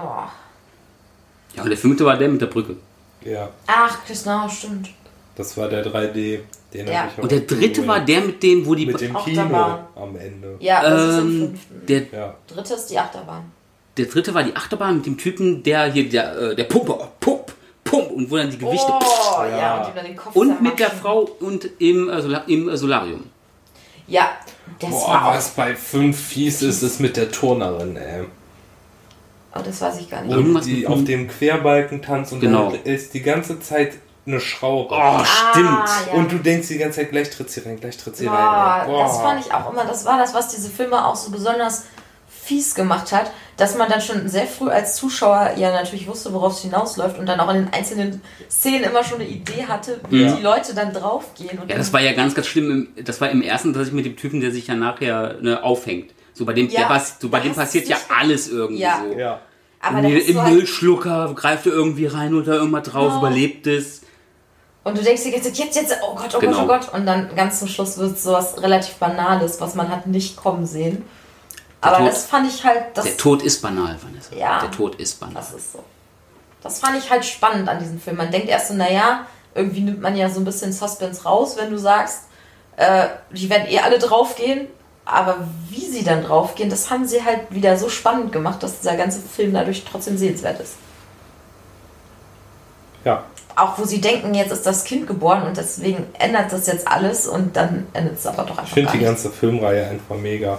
Ja, und der fünfte war der mit der Brücke. Ja. Ach, genau, stimmt. Das war der 3D. Den Ja. hab ich auch Und der dritte war der mit dem, wo die... mit dem Kino war- am Ende. Ja, das ist im ähm, fünften. der, Ja. Dritte ist die Achterbahn. der dritte war die Achterbahn mit dem Typen, der hier, der, äh, der Pumper, Pump, Pump, und wo dann die Gewichte... Oh, ja, Ja. und die dann den Kopf Und mit der. Frau und im, äh, im äh, Solarium. Ja, das Boah, war was bei 5 fies ist, ist mit der Turnerin, ey. Oh, das weiß ich gar nicht. Und die auf dem Querbalken tanzt und Genau. dann ist die ganze Zeit eine Schraube. Oh, stimmt. Ah, ja. Und du denkst die ganze Zeit, gleich tritt sie rein, gleich tritt sie Boah, rein. ey. das Boah. fand ich auch immer, das war das, was diese Filme auch so besonders fies gemacht hat, dass man dann schon sehr früh als Zuschauer ja natürlich wusste, worauf es hinausläuft und dann auch in den einzelnen Szenen immer schon eine Idee hatte, wie Ja. die Leute dann draufgehen. Und Ja, das war ja ganz, ganz schlimm. Im, das war im ersten tatsächlich mit dem Typen, der sich ja nachher ne, aufhängt. So bei dem, Ja, der, so bei dem passiert ja alles irgendwie Ja. so. Ja. aber Im, Im halt, Müllschlucker greift er irgendwie rein oder irgendwas drauf, Genau. überlebt es. Und du denkst dir jetzt, jetzt, jetzt, oh Gott, oh Genau. Gott, oh Gott. Und dann ganz zum Schluss wird es sowas relativ Banales, was man hat nicht kommen sehen. Aber Tod- das fand ich halt, das, Der Tod ist banal, Vanessa. Ja. Der Tod ist banal. Das ist so. Das fand ich halt spannend an diesem Film. Man denkt erst so, naja, irgendwie nimmt man ja so ein bisschen Suspense raus, wenn du sagst, äh, die werden eh alle draufgehen. Aber wie sie dann draufgehen, das haben sie halt wieder so spannend gemacht, dass dieser ganze Film dadurch trotzdem sehenswert ist. Ja. Auch wo sie denken, jetzt ist das Kind geboren und deswegen ändert das jetzt alles und dann endet es aber doch Ich einfach finde gar die nicht. ganze Filmreihe einfach mega.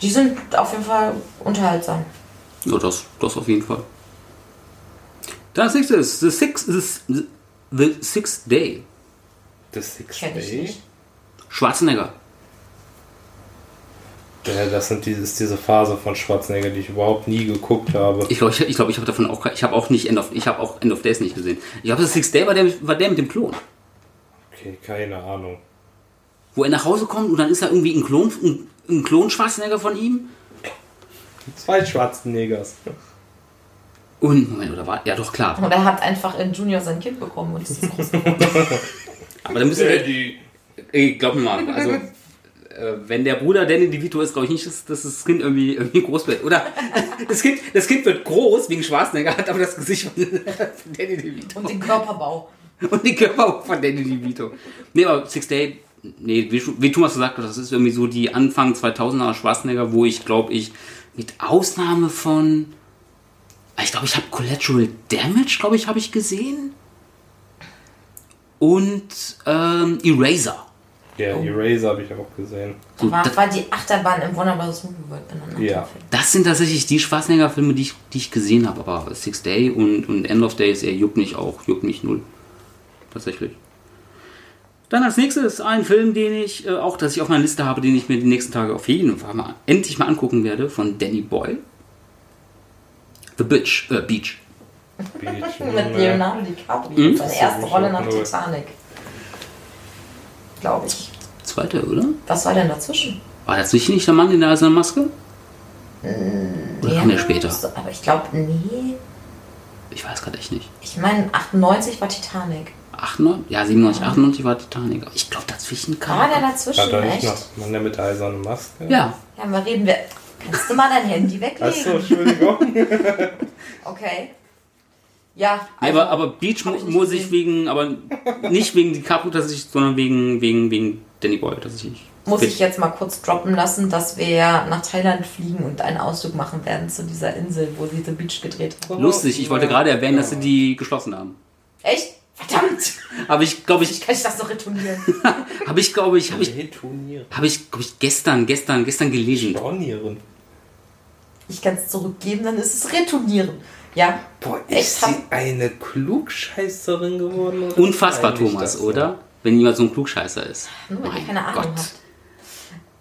Die sind auf jeden Fall unterhaltsam. Ja, das, das auf jeden Fall. Das nächste ist The Sixth, the, the Sixth Day. The Sixth Kenn ich Day. nicht. Schwarzenegger. Ja, das sind dieses, diese Phase von Schwarzenegger, die ich überhaupt nie geguckt habe. Ich glaube, ich, ich, glaub, ich habe davon auch, ich habe auch nicht End of, ich habe auch End of Days nicht gesehen. Ich glaube, The Sixth Day war der, war der mit dem Klon. Okay, keine Ahnung. Wo er nach Hause kommt und dann ist da irgendwie ein Klon, ein, ein Klon Schwarzenegger von ihm. Zwei Schwarzeneggers. Und, Moment, oder war, ja doch, klar. Und er hat einfach in Junior sein Kind bekommen und ist groß geworden. [LAUGHS] Aber dann müssen wir, die. ey, glaub mir mal, [LAUGHS] also, äh, wenn der Bruder Danny DeVito ist, glaube ich nicht, dass, dass das Kind irgendwie, irgendwie groß wird. Oder [LAUGHS] das kind, das kind wird groß wegen Schwarzenegger, hat aber das Gesicht von, [LAUGHS] von Danny DeVito. Und den Körperbau. Und die Körper von Danny DeVito. Nee, aber Six Day, nee, wie, wie Thomas gesagt hat, das ist irgendwie so die Anfang 2000er Schwarzenegger, wo ich glaube ich, mit Ausnahme von, ich glaube, ich habe Collateral Damage, glaube ich, habe ich gesehen. Und ähm, Eraser. Ja, Eraser habe ich auch gesehen. So, War, das, war die Achterbahn im Warner Bros. Movie World benannt? Ja. das sind tatsächlich die Schwarzenegger-Filme, die ich, die ich gesehen habe. Aber Six Day und, und End of Days, er juckt mich auch, juckt mich null. Tatsächlich. Dann als nächstes ein Film, den ich äh, auch, dass ich auf meiner Liste habe, den ich mir die nächsten Tage auf jeden Fall mal endlich mal angucken werde, von Danny Boyle. The Beach. Äh, Beach. Beach, [LAUGHS] Mit. Leonardo DiCaprio. Hm? Seine erste Rolle nach. Titanic. Glaube ich. Zweiter, oder? Was war denn dazwischen? War das nicht, nicht der Mann in der eisernen Maske? Oder kam der später? so, Aber ich glaube, nee. Ich weiß gerade echt nicht. Ich meine, 98 war Titanic. 98? Ja, 97, 98 war Titanic. Aber ich glaube, dazwischen kam. War der War dazwischen? da nicht Echt? noch Mann der mit der eisernen Maske? Ja, Ja, mal reden wir. Kannst du mal dein Handy weglegen? Achso, Entschuldigung. [LAUGHS] Okay. Ja, also, aber, aber Beach mu muss ich wegen, aber nicht wegen DiCaprio tatsächlich, sondern wegen, wegen, wegen Danny Boyle tatsächlich. muss ich jetzt mal kurz droppen lassen, dass wir ja nach Thailand fliegen und einen Ausflug machen werden zu dieser Insel, wo sie The Beach gedreht haben. Lustig, ich wollte gerade erwähnen, dass sie die geschlossen haben. Echt? Verdammt! [LAUGHS] Aber ich glaube, ich, Kann ich das noch retournieren? [LAUGHS] habe ich, glaube ich, habe ich, Retournieren. habe ich, glaube ich, gestern, gestern, gestern gelesen. Stornieren. Ich kann es zurückgeben, dann ist es retournieren. Ja. Boah, Echt, ist sie hab- eine Klugscheißerin geworden? oder? Unfassbar, Thomas, oder? Wenn jemand so ein Klugscheißer ist. Nur weil ihr Mein keine Ahnung Gott. habt.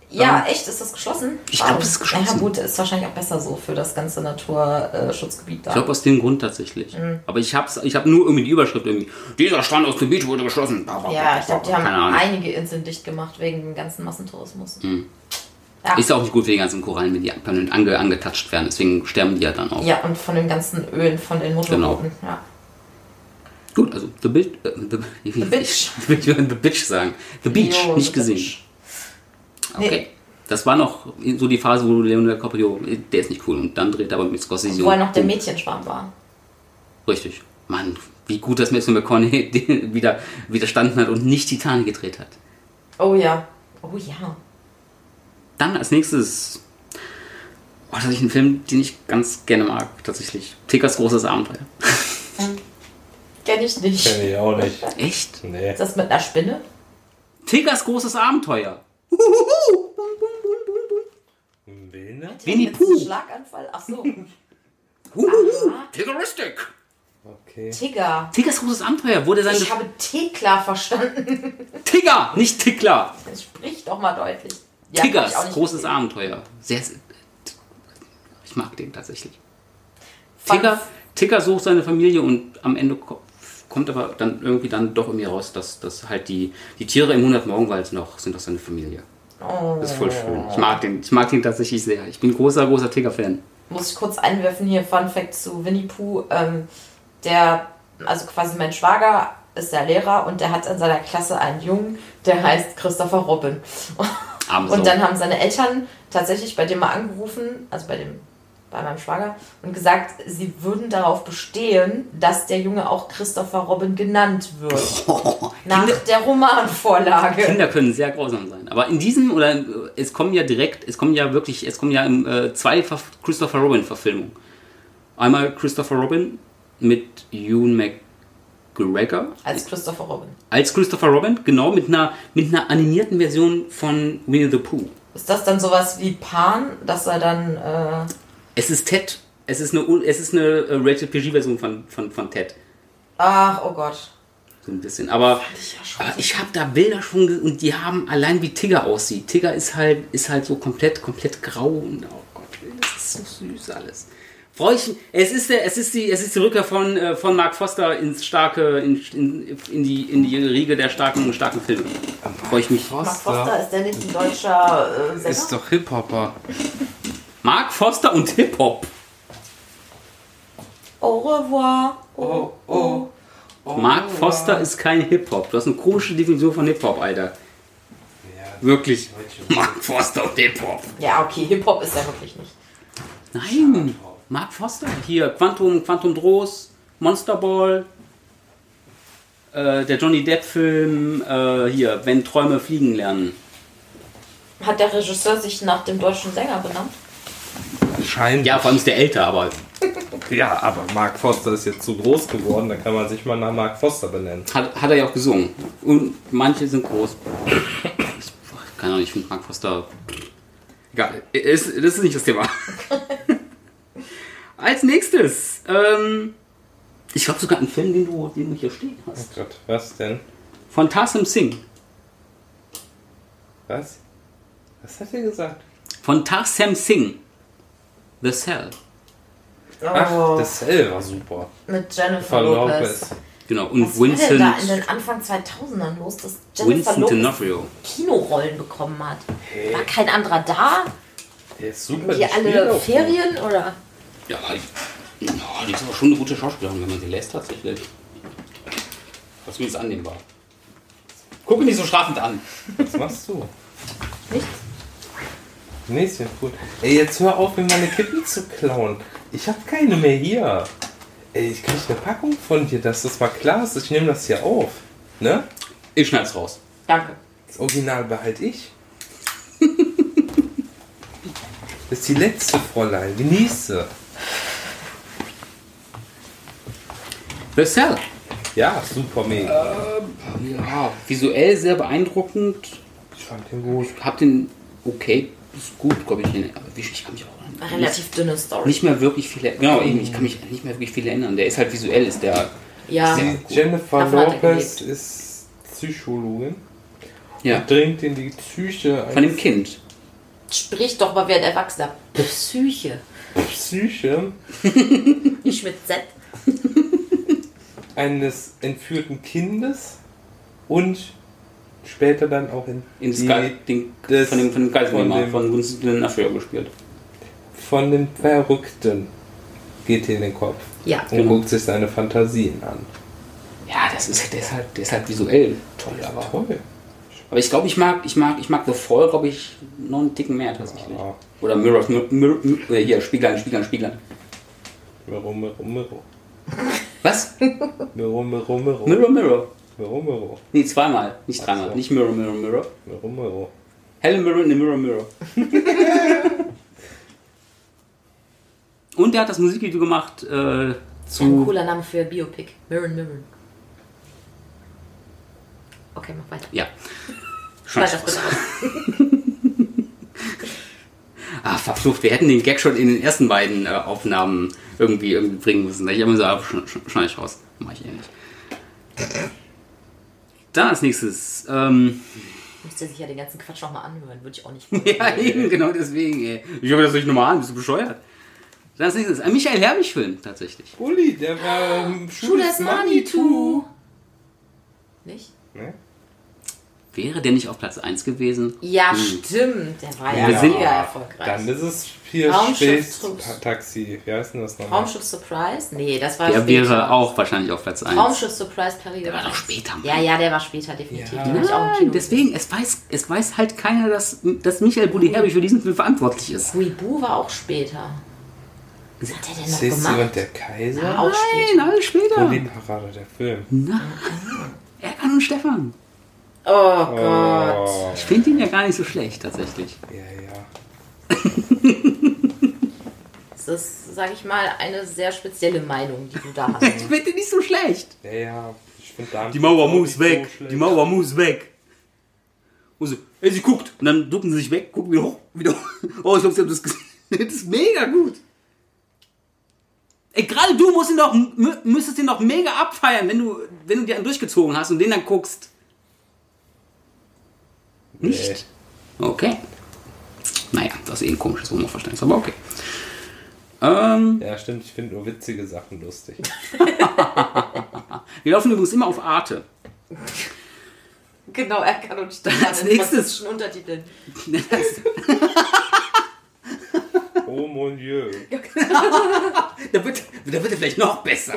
Ja, echt? Ist das geschlossen? Ich Schade. glaub, es ist geschlossen. Ja, gut, ist wahrscheinlich auch besser so für das ganze Naturschutzgebiet da. Ich glaube aus dem Grund tatsächlich. Mhm. Aber ich habe ich hab nur irgendwie die Überschrift irgendwie. Dieser Strand aus dem Beach wurde geschlossen. ja, ich glaube, die haben einige Inseln dicht gemacht wegen dem ganzen Massentourismus. Mhm. Ja. Ist auch nicht gut für die ganzen Korallen, wenn die permanent ange, angetatscht werden. Deswegen sterben die ja dann auch. ja, und von den ganzen Ölen von den Motorbooten. Genau. Ja. Gut, also The Bitch. Äh, the, the Bitch. Ich will The Bitch sagen. The Beach, Jo, nicht The gesehen. Beach. Okay. Nee. Das war noch so die Phase, wo Leonardo DiCaprio, der ist nicht cool. Und dann dreht er aber mit Scorsese. Wo er noch der. Mädchenschwarm war. Richtig. Mann, wie gut, dass Matthew McConaughey [LAUGHS] wieder widerstanden hat und nicht Titanic gedreht hat. Oh ja. Oh ja. Dann als nächstes. Oh, tatsächlich ein Film, den ich ganz gerne mag, tatsächlich. Tickers großes Abenteuer. [LAUGHS] Kenn ich nicht. Kenn ich auch nicht. Echt? Nee. Ist das mit einer Spinne? Tickers großes Abenteuer. Wilne? Winnie Jetzt Pooh. Schlaganfall? Ach so. [LAUGHS] Huhuhu. Aha. Tiggeristic. Okay. Tigger. Tickers großes Abenteuer wurde sein. Ich habe Tekla verstanden. Tigger, nicht Tickler. Sprich doch mal deutlich. Ja, Tiggers großes gesehen. Abenteuer. Sehr, ich mag den tatsächlich. Fun- Tigger, Tigger sucht seine Familie und am Ende ko- kommt aber dann irgendwie dann doch irgendwie raus, dass, dass halt die, die Tiere im 100 Morgenwald noch sind doch seine Familie. Oh. Das ist voll schön. Ich mag den, ich mag den tatsächlich sehr. Ich bin großer, großer Tigger-Fan. Muss ich kurz einwerfen hier, Fun Fact zu Winnie Pooh. Ähm, der, also quasi mein Schwager ist der Lehrer und der hat in seiner Klasse einen Jungen, der heißt Christopher Robin. [LAUGHS] Abends Und dann haben seine Eltern tatsächlich bei dem mal angerufen, also bei dem, bei meinem Schwager, und gesagt, sie würden darauf bestehen, dass der Junge auch Christopher Robin genannt wird. [LAUGHS] nach der Romanvorlage. Kinder können sehr grausam sein. Aber in diesem, oder es kommen ja direkt, es kommen ja wirklich, es kommen ja ähm, äh, zwei Christopher Robin-Verfilmungen. Einmal Christopher Robin mit Ewan McGregor Als Christopher Robin. als Christopher Robin, genau, mit einer, mit einer animierten Version von Winnie the Pooh. Ist das dann sowas wie Pan, dass er dann. Äh, Es ist Ted, es ist eine, es ist eine äh, Rated PG-Version von, von, von Ted. ach, oh Gott. So ein bisschen. Aber ich ja aber ich habe da Bilder schon ge- und die haben allein wie Tigger aussieht. Tigger ist halt, ist halt so komplett, komplett grau und oh Gott, das ist so süß alles. Freue ich Es ist der, es ist die, es ist die Rückkehr von, äh, von Mark Foster ins starke, in, in, in, die, in die Riege der starken, starken Filme. Freue ich mich. Mark Foster ist der nicht ein deutscher äh, Sänger? Ist doch Hip-Hopper. Mark Foster und Hip-Hop. Au revoir. Oh, oh. Mark Foster ist kein Hip-Hop. Du hast eine komische Definition von Hip-Hop, Alter. Ja, Wirklich. Mark Foster und Hip-Hop. Ja, okay, Hip-Hop ist er wirklich nicht. Nein. Mark Foster. Hier, Quantum, Quantum Droß, Monster Ball, äh, der Johnny Depp-Film, äh, hier, wenn Träume fliegen lernen. Hat der Regisseur sich nach dem deutschen Sänger benannt? Scheint. Ja, vor allem ist der älter, aber [LAUGHS] Ja, aber Mark Foster ist jetzt zu groß geworden, da kann man sich mal nach Mark Foster benennen. hat, hat er ja auch gesungen. Und manche sind groß. keine Ahnung, ich finde Mark Foster. Egal, das ist nicht das Thema. [LAUGHS] Als nächstes, ähm, ich glaube sogar einen Film, den du, den du hier stehen Oh hast. Gott, was denn? Von Tassim Singh. Was? Was hat er gesagt? Von Tarsem Singh. The Cell. Ach, das Cell war super. Mit Jennifer Lopez. Lopez. Genau, und Was war denn da in den Anfang 2000ern los, dass Jennifer Lopez. Kinorollen bekommen hat? War kein anderer da? Der ist super. Die alle Ferien oder? Ja, die, ja, die ist aber schon eine gute Schauspielerin, wenn man sie lässt tatsächlich. Was mir jetzt annehmbar. Guck mich nicht so strafend an. Was machst du? Nichts. Nee, ist ja gut. Ey, jetzt hör auf, mir meine Kippen zu klauen. Ich hab keine mehr hier. Ey, ich krieg eine Packung von dir, dass das mal klar ist. Ich nehme das hier auf. Ne? Ich schneid's raus. Danke. Das Original behalte ich. Das ist die letzte, Fräulein. Genieße. The Cell. Ja, super mega. Ja, visuell sehr beeindruckend. Ich fand den gut. Hab den okay, ist gut, glaube ich. Aber ich kann mich auch Relativ dünne Story. nicht mehr wirklich viel Genau, eben, ich kann mich nicht mehr wirklich viel erinnern. Der ist halt visuell, ist der. ja. Jennifer er Lopez ist Psychologin. Ja. Dringt in die Psyche Von dem Kind. Sprich doch mal wie ein Erwachsener. [LAUGHS] Psyche. Psyche [LAUGHS] Nicht mit Z. [LAUGHS] eines entführten Kindes und später dann auch in, In die, Sky, den, des- von dem, von dem Geiselnehmer, von dem- von Vincent D'Onofrio gespielt. von dem Verrückten geht in den Kopf Ja. und Genau. guckt sich seine Fantasien an. Ja, das ist, der ist halt, der ist halt visuell toll, aber. Toll. Aber ich glaube, ich mag, ich mag, ich mag The Fall, glaube ich, noch einen Ticken mehr tatsächlich. Ja. Oder Mirrors, Mir, Mir, Mir, äh, hier, Spieglein, Spieglein, Spieglein. Miro, Miro, Miro. Was? Miro, Miro, Miro. Mirror, Mirror. Miro, Miro. Nee, zweimal, nicht dreimal. so. Nicht Mirror, Mirror, Mirror. Miro, Miro. Helen Mirror in the Mirror, Mirror. [LAUGHS] Und er hat das Musikvideo gemacht äh, Ein zu. cooler Name für Biopic. Mirren, Mirren. Okay, mach weiter. Ja. Schneid Schneid das raus. bitte aus. Ah, verflucht, wir hätten den Gag schon in den ersten beiden äh, Aufnahmen irgendwie, irgendwie bringen müssen. Ich habe mir so, ah, sch sch schneid ich raus. Mach ich eh nicht. Dann als nächstes. Ähm, Müsste sich ja den ganzen Quatsch nochmal anhören. Würde ich auch nicht. [LAUGHS] ja, eben, genau deswegen, ey. Ich höre das nicht nochmal an, bist du bescheuert? Dann als nächstes. Ein Michael Herbig-Film, tatsächlich. Uli, der war ähm, money to. Nicht? Ne? Wäre der nicht auf Platz 1 gewesen? Ja, Hm. stimmt. Der war ja sind- mega erfolgreich. Dann ist es hier Taxi. Wie heißt denn das nochmal? Raumschiff Surprise? Nee, das war Der später. wäre auch wahrscheinlich auf Platz 1. Raumschiff Surprise Periode. Der war doch später, Mann. Ja, ja, der war später, definitiv. Ja. Den ich auch im Kino Nein, deswegen, es weiß, es weiß halt keiner, dass, dass Michael Bulli Herbig für diesen Film verantwortlich ist. Huibu war auch später. Was hat der denn noch Sissi gemacht? und der Kaiser? Auch Nein, später. alles später. Uli Parade, der Film. Nein. Erkan und Stefan. Oh Gott. Oh, Ich finde ihn ja gar nicht so schlecht, tatsächlich. ja, ja. [LAUGHS] Das ist, sag ich mal, eine sehr spezielle Meinung, die du da [LAUGHS] hast. Ich finde ihn nicht so schlecht. Ja, ja. Ich finde da Die Mauer muss weg. Die Mauer muss weg. Und so, ey, sie guckt. Und dann ducken sie sich weg, gucken wieder hoch. Wieder hoch. [LAUGHS] Oh, ich glaube, sie haben das gesehen. Das ist mega gut. Ey, gerade du musst ihn doch, mü- müsstest ihn doch mega abfeiern, wenn du, wenn du dir einen durchgezogen hast und den dann guckst. Nicht? Okay. Naja, das ist eh ein komisches Humorverständnis, aber okay. Ähm, Ja, stimmt. Ich finde nur witzige Sachen lustig. [LAUGHS] wir laufen übrigens immer auf Arte. genau, er kann uns Stefan Als nächstes- französischen Untertiteln. [LAUGHS] Oh mon Dieu. Da wird, da wird er vielleicht noch besser.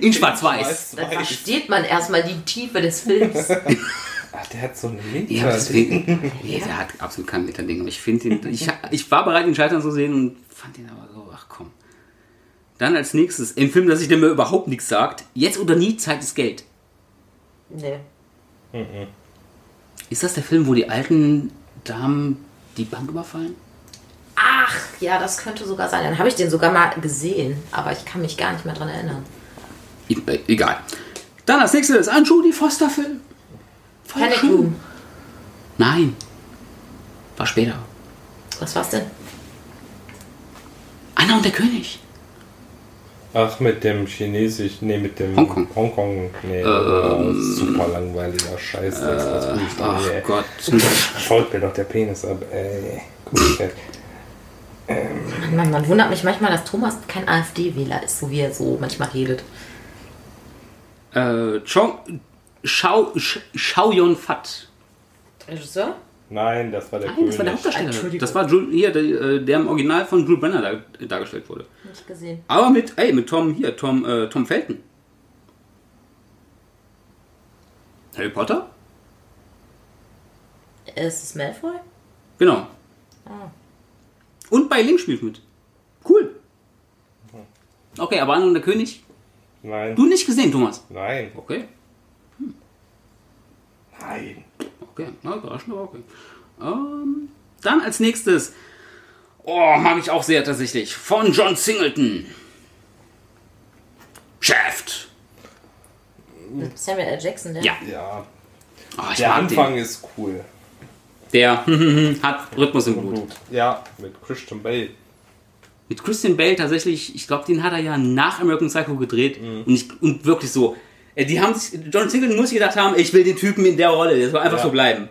In schwarz-weiß. Dann versteht man erstmal die Tiefe des Films. [LAUGHS] Ach, der hat so eine Ja, Meta. deswegen. Nee, der hat absolut kein Metading. Ich finde ihn. Ich, ich war bereit, ihn scheitern zu sehen und fand ihn aber so, ach komm. Dann als nächstes, ein Film, dass ich dem mir überhaupt nichts sagt. Jetzt oder nie, Zeit ist Geld. Nee. Ist das der Film, wo die alten Damen die Bank überfallen? Ach, ja, das könnte sogar sein. Dann habe ich den sogar mal gesehen, aber ich kann mich gar nicht mehr dran erinnern. E äh, egal. Dann als nächstes ein Judy Foster-Film. Voll Panic. Room. Nein. War später. Was war's denn? Anna und der König. Ach, mit dem Chinesisch, nee, mit dem Hongkong. Hongkong, nee, oh, super langweiliger Scheiß. Das, was will ich Ach ey? Gott. [LAUGHS] Schaut mir doch der Penis ab, ey. Guck, [LAUGHS] ey. Mann, Mann, man wundert mich manchmal, dass Thomas kein AfD-Wähler ist, so wie er so manchmal redet. Äh, Chong, Shao, Sh- Shao Yun Fat. Regisseur? Nein, das war der Nein, das war der König. Hauptdarsteller. Entschuldigung. Das war Jules, hier, der, äh, der im Original von Jules Brenner dar, dargestellt wurde. Nicht gesehen. Aber mit, ey, mit Tom, hier, Tom, äh, Tom Felton. Harry Potter? Ist es Malfoy? Genau. Ah. Und bei Link spielt mit. Cool. Okay, aber und der König? Nein, Du nicht gesehen, Thomas? nein, Okay. Nein. Okay, na, überraschend, aber okay. Ähm, dann als nächstes, oh, mag ich auch sehr tatsächlich, von John Singleton. Shaft. Mit Samuel L. Jackson, der. Ja, Ja, oh, ich der Anfang den. ist cool. Der [LAUGHS] hat Rhythmus im Blut. Ja, mit Christian Bale. Mit Christian Bale tatsächlich, ich glaube, den hat er ja nach American Psycho gedreht Mhm. und, ich, und wirklich so. Äh, Die haben sich, John Singleton muss gedacht haben, ich will den Typen in der Rolle, der soll einfach Ja. so bleiben.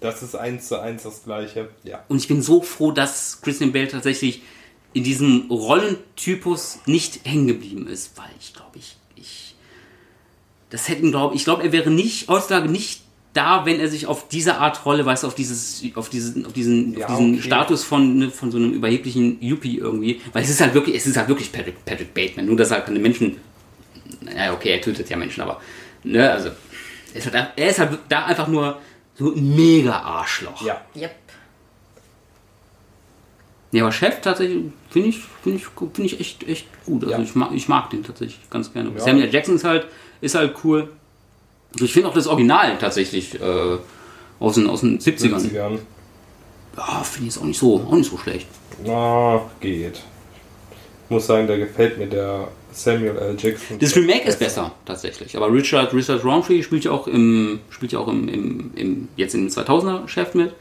Das ist eins zu eins das gleiche. Ja. Und ich bin so froh, dass Christian Bale tatsächlich in diesem Rollentypus nicht hängen geblieben ist, weil ich glaube, ich, ich, das hätten, glaube ich, glaube, er wäre nicht, heutzutage nicht da, wenn er sich auf diese Art Rolle, weißt du, auf dieses, auf diesen, auf diesen, Ja, auf diesen okay. Status von, ne, von so einem überheblichen Yuppie irgendwie, weil es ist halt wirklich, es ist halt wirklich Patrick, Patrick Bateman, nur dass er halt keine Menschen, naja, okay, er tötet ja Menschen, aber, ne, also, er ist halt, er ist halt da einfach nur so ein mega Arschloch. Ja. Yep. Ja, aber Chef tatsächlich finde ich, finde ich, finde ich echt, echt gut. Also Ja. ich, mag, ich mag den tatsächlich ganz gerne. Ja. Samuel Jackson ist halt, ist halt cool. Und Ich finde auch das Original tatsächlich äh, aus, den, aus den 70ern. 70ern. Ja, finde ich jetzt auch nicht so, auch nicht so schlecht. Na, geht. Ich muss sagen, da gefällt mir der Samuel L. Jackson. Das Remake ist besser tatsächlich. Aber Richard, Richard Roundtree spielt ja auch im, spielt ja auch im, im, im jetzt in den 2000er Chef mit.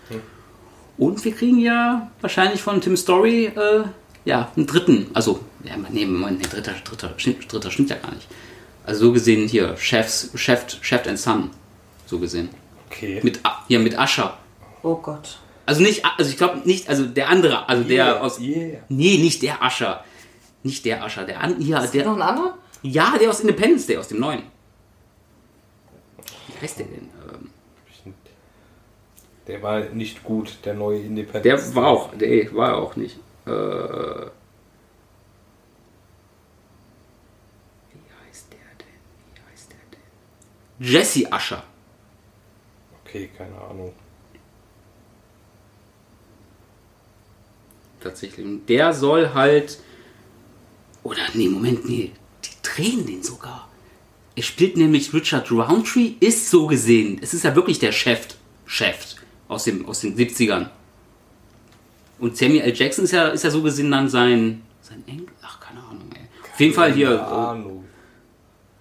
Und wir kriegen ja wahrscheinlich von Tim Story äh, ja, einen dritten. Also, ja, nee, Moment, nee, dritter, dritter, stimmt, dritter stimmt ja gar nicht. Also so gesehen hier, Chefs, Chef, Chef and Son. So gesehen. Okay. Mit, hier mit Ascher. Oh Gott. Also nicht, also ich glaube nicht, also der andere, also der Yeah, aus. yeah. Nee, nicht der Ascher. Nicht der Ascher, der an, ja, der, Noch ein anderer? ja, der aus Independence Day, aus dem neuen. Wie heißt der denn? Ähm, Der war nicht gut, der neue Independent. Der war auch, der war auch nicht. Äh, wie heißt der denn? Wie heißt der denn? Jesse Ascher. Okay, keine Ahnung. Tatsächlich. Und der soll halt. Oder, nee, Moment, nee. Die drehen den sogar. Er spielt nämlich Richard Roundtree, ist so gesehen. Es ist ja wirklich der Chef. Chef aus, dem, aus den 70ern. Und Samuel L. Jackson ist ja, ist ja so gesehen dann sein. Sein Enkel? Ach, keine Ahnung, ey. Auf jeden Fall hier. Ahnung.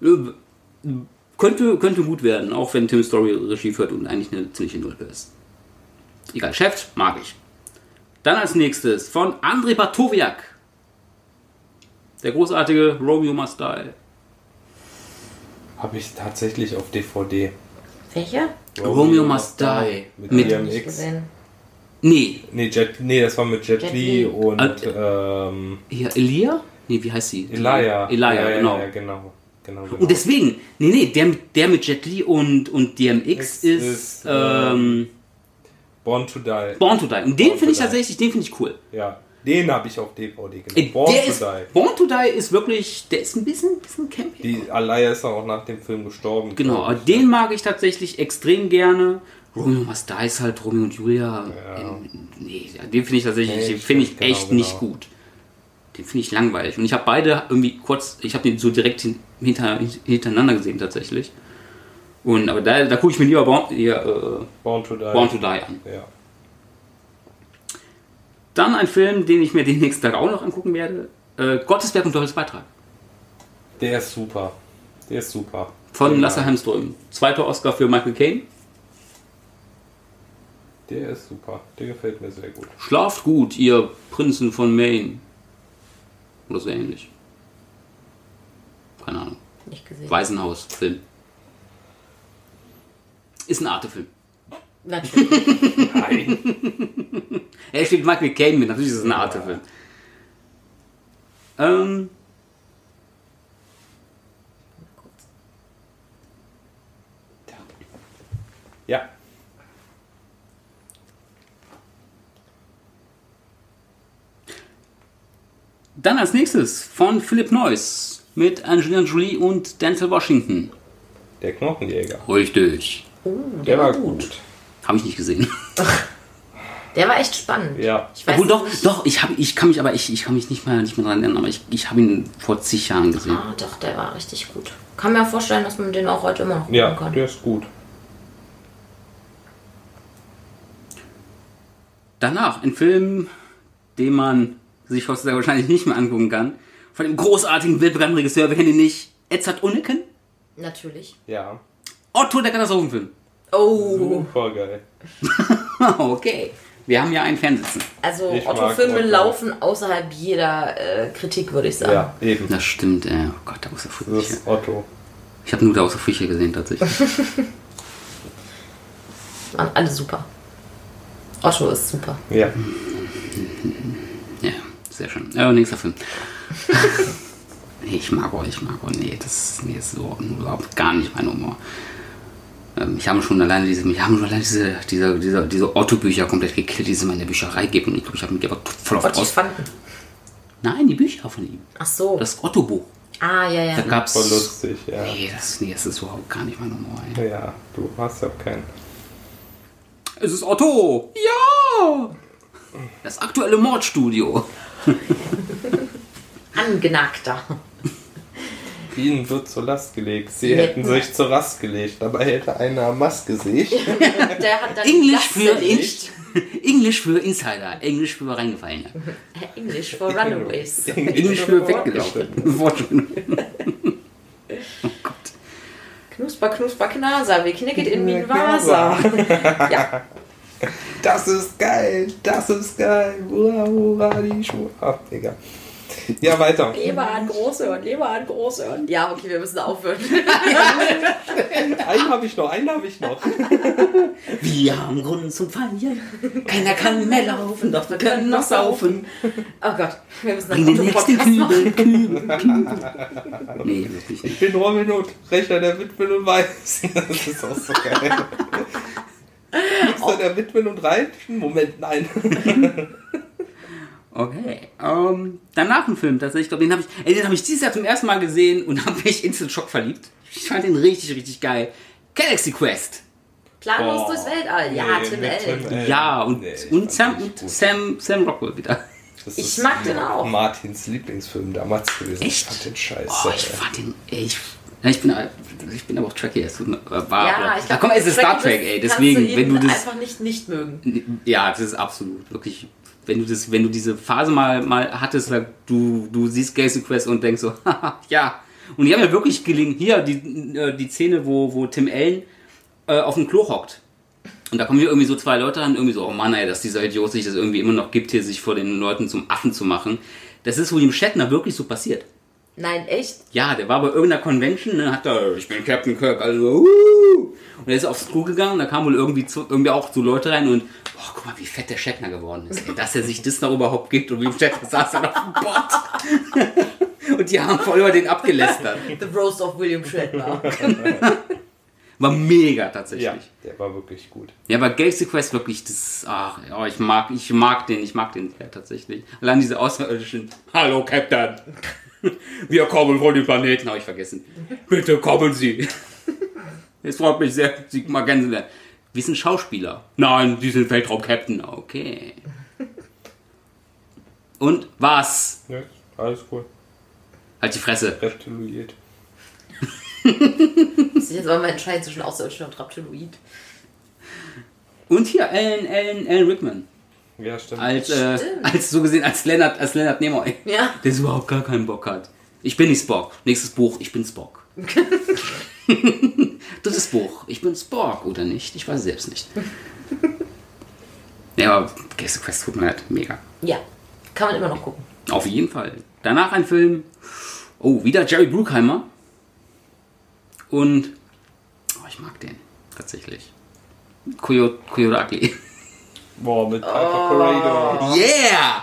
Äh, könnte, könnte gut werden, auch wenn Tim Story Regie führt und eigentlich eine ziemliche Nulpe ist. Egal, Chef, mag ich. Dann als nächstes von Andrei Bartowiak. Der großartige Romeo Must Die. Habe ich tatsächlich auf DVD. Welcher? Romeo Must Die. Mit, Mit- DMX. gesehen. Nee, Nee, Jet, nee, das war mit Jet, Jet Li und Ah, ähm, hier Elia? Nee, wie heißt sie? Elia. Elia, ja, genau. Ja, genau. genau, genau. Und deswegen, nee, nee, der, mit- der mit Jet Li und, und DMX X ist, ist, ähm, Born to Die. Born to Die. Und den finde ich tatsächlich, den finde ich cool. Ja, den habe ich auf DVD genau. Ey, Born der to ist, Die. Born to Die ist wirklich, der ist ein bisschen, bisschen campy. Die Alaya ist auch nach dem Film gestorben. Genau, aber ich. den mag ich tatsächlich extrem gerne. Romeo Must Die ist halt Romeo und Julia. Ja. Nee, den finde ich tatsächlich, Nee, den finde ich stimmt, echt genau, nicht genau. gut. Den finde ich langweilig. Und ich habe beide irgendwie kurz, ich habe den so direkt hin, hinter, hintereinander gesehen tatsächlich. Und aber da, da gucke ich mir lieber Born, hier, äh, Born to Die. Born to Die an. Ja. Dann ein Film, den ich mir den nächsten Tag auch noch angucken werde. Äh, Gottesberg und Teufels Beitrag. Der ist super. Der ist super. Von Lasse mag Hemström. Zweiter Oscar für Michael Caine. Der ist super. Der gefällt mir sehr gut. Schlaft gut, ihr Prinzen von Maine. Oder so ähnlich. Keine Ahnung. Nicht gesehen. Waisenhaus-Film. Ist ein Artefilm. Natürlich. Nein. Er steht Michael Caine mit, natürlich ist es ein Artefilm. Ähm, Ja. dann als nächstes von Philip Noyce mit Angelina Jolie und Denzel Washington. Der Knochenjäger. Richtig. Oh, Der war gut. Habe ich nicht gesehen. [LAUGHS] Der war echt spannend. Ja. Ich weiß Obwohl doch, nicht. doch, ich, hab, ich kann mich aber ich, ich kann mich nicht mehr, nicht mehr dran erinnern, aber ich, ich habe ihn vor zig Jahren gesehen. Ah, doch, der war richtig gut. Kann mir vorstellen, dass man den auch heute immer noch gucken Ja, kann. der ist gut. Danach ein Film, den man sich heutzutage wahrscheinlich nicht mehr angucken kann. Von dem großartigen, wildbekannten Regisseur, wir kennen ihn nicht, Edzard Unneken. Natürlich. Ja. Otto, der Katastrophenfilm. Oh, Super geil. [LAUGHS] okay. Wir haben ja einen Fernsitzen. also Otto-Filme Otto. laufen außerhalb jeder äh, Kritik, würde ich sagen. Ja, eben. Das stimmt, äh, oh Gott, da muss er Das ist Otto. Ich habe nur da aus der Furche gesehen, tatsächlich. [LAUGHS] Waren alle super. Otto ist super. Ja. ja, sehr schön. Äh, nächster Film. [LAUGHS] ich mag euch, ich mag euch. Nee, das, nee, das ist so überhaupt gar nicht mein Humor. Ähm, ich habe schon alleine diese, ich habe schon alleine diese, diese, diese, diese Otto-Bücher komplett gekillt, die es in meiner Bücherei gibt. Und ich glaube, ich habe mich aber voll auf aus. Nein, die Bücher von ihm. Ach so. Das Otto-Buch. ah, ja, ja. Da gab's. Voll lustig, ja. Nee das, nee, das ist überhaupt gar nicht mein Humor. Ey. Ja, du hast ja keinen. Es ist Otto! Ja! Das aktuelle Mordstudio. [LAUGHS] [LAUGHS] Angenagter. Ihnen wird zur Last gelegt. Sie hätten hätten- sich zur Rast gelegt. Dabei hätte einer Maske Gesicht. [LAUGHS] Der hat dann Englisch für, erledigt. Englisch für Insider. Englisch für Reingefallene. English for Runaways. [LAUGHS] Englisch für weggelaufen. [LAUGHS] Oh Gott. Knusper, knusper, knaser. Wir knicket in min Vasa. Ja, Das ist geil, das ist geil. Hurra, hurra, die Schuhe. Ah, egal. Ja, weiter. Leber an Großhirn, Leber an Großhirn. Ja, okay, wir müssen aufhören. Einen habe ich noch, einen habe ich noch. Wir haben Grund zum Feiern. Keiner kann mehr laufen, doch wir können noch saufen. Oh Gott, wir müssen Bring einen den nächsten Podcast machen. Kübel, Kübel, Kübel. Nee, wirklich nicht. Ich bin Robin Hood, Rechter der Witwen und Waisen. [LAUGHS] Das ist auch so geil. Gibt's da der Witwen und Reichen? Moment, nein. [LAUGHS] Okay. Ähm, danach ein Film tatsächlich. Ich glaube, den habe ich, ey, den habe ich dieses Jahr zum ersten Mal gesehen und [LAUGHS] habe mich instant Schock verliebt. Ich fand den richtig, richtig geil. Galaxy Quest. Planlos Boah. durchs Weltall. Ja, Nee, Tim Allen. Ja, und, Nee, ich und Sam, den und. Sam, Sam Rockwell wieder. Das Ich ist mag den auch. Martins Lieblingsfilm damals gewesen. Echt? Ich fand den scheiße. Oh, ich fand den, ey, ich, ich bin, ich bin aber auch Trekkie. Es tut mir- äh, Ja, ich da glaub, komm, es ist Star Trek, ey. Deswegen, du wenn ihn du das, einfach nicht nicht mögen. Ja, das ist absolut, wirklich. Wenn du das, wenn du diese Phase mal, mal hattest, du, du siehst Galaxy Quest und denkst so, [LAUGHS] haha, ja. Und die haben ja wirklich gelingen, hier, die, äh, die Szene, wo, wo Tim Allen äh, auf dem Klo hockt. Und da kommen hier irgendwie so zwei Leute an, irgendwie so, oh Mann, ey, dass dieser Idiot sich das irgendwie immer noch gibt, hier sich vor den Leuten zum Affen zu machen. Das ist William Shatner wirklich so passiert. Nein, echt? Ja, der war bei irgendeiner Convention, ne, hat da, ich bin Captain Kirk, also, uh, und er ist aufs Klo gegangen, und da kamen wohl irgendwie, zu, irgendwie auch so Leute rein und, boah, guck mal, wie fett der Shatner geworden ist, ey, dass er sich das noch überhaupt gibt und wie Shatner saß dann auf dem Bord. [LAUGHS] und die haben voll über den abgelästert. The Roast of William Shatner. [LAUGHS] War mega tatsächlich. Ja, Ja, der war wirklich gut. aber Galaxy Quest wirklich, das, ach, ja, ich mag, ich mag den, ich mag den sehr tatsächlich. Allein diese außerirdischen, hallo Captain. [LAUGHS] Wir kommen von dem Planeten, habe ich vergessen. Bitte kommen Sie. [LAUGHS] Es freut mich sehr, Sie mal kennenzulernen. Wir sind Schauspieler. Nein, Sie sind Weltraum-Captain. Okay. [LAUGHS] Und was? Ja, alles cool. Halt die Fresse. Reptiloid. Muss ich jetzt auch mal entscheiden zwischen Außerirdischen und Reptiloid. Und hier, Alan, Alan, Alan Rickman. Ja, stimmt. Als, äh, Stimmt. als so gesehen, als Leonard, als Leonard Nimoy. Ja. Der überhaupt gar keinen Bock hat. Ich bin nicht Spock. Nächstes Buch, ich bin Spock. [LAUGHS] Drittes Buch, ich bin Spock oder nicht? Ich weiß selbst nicht. Ja, aber Gäste Quest tut mir halt mega. Ja, kann man immer noch gucken. Auf jeden Fall. Danach ein Film. Oh, wieder Jerry Bruckheimer. Und. Oh, ich mag den. Tatsächlich. Coyote, Coyote Ugly. Boah, mit Piper Parado. Yeah!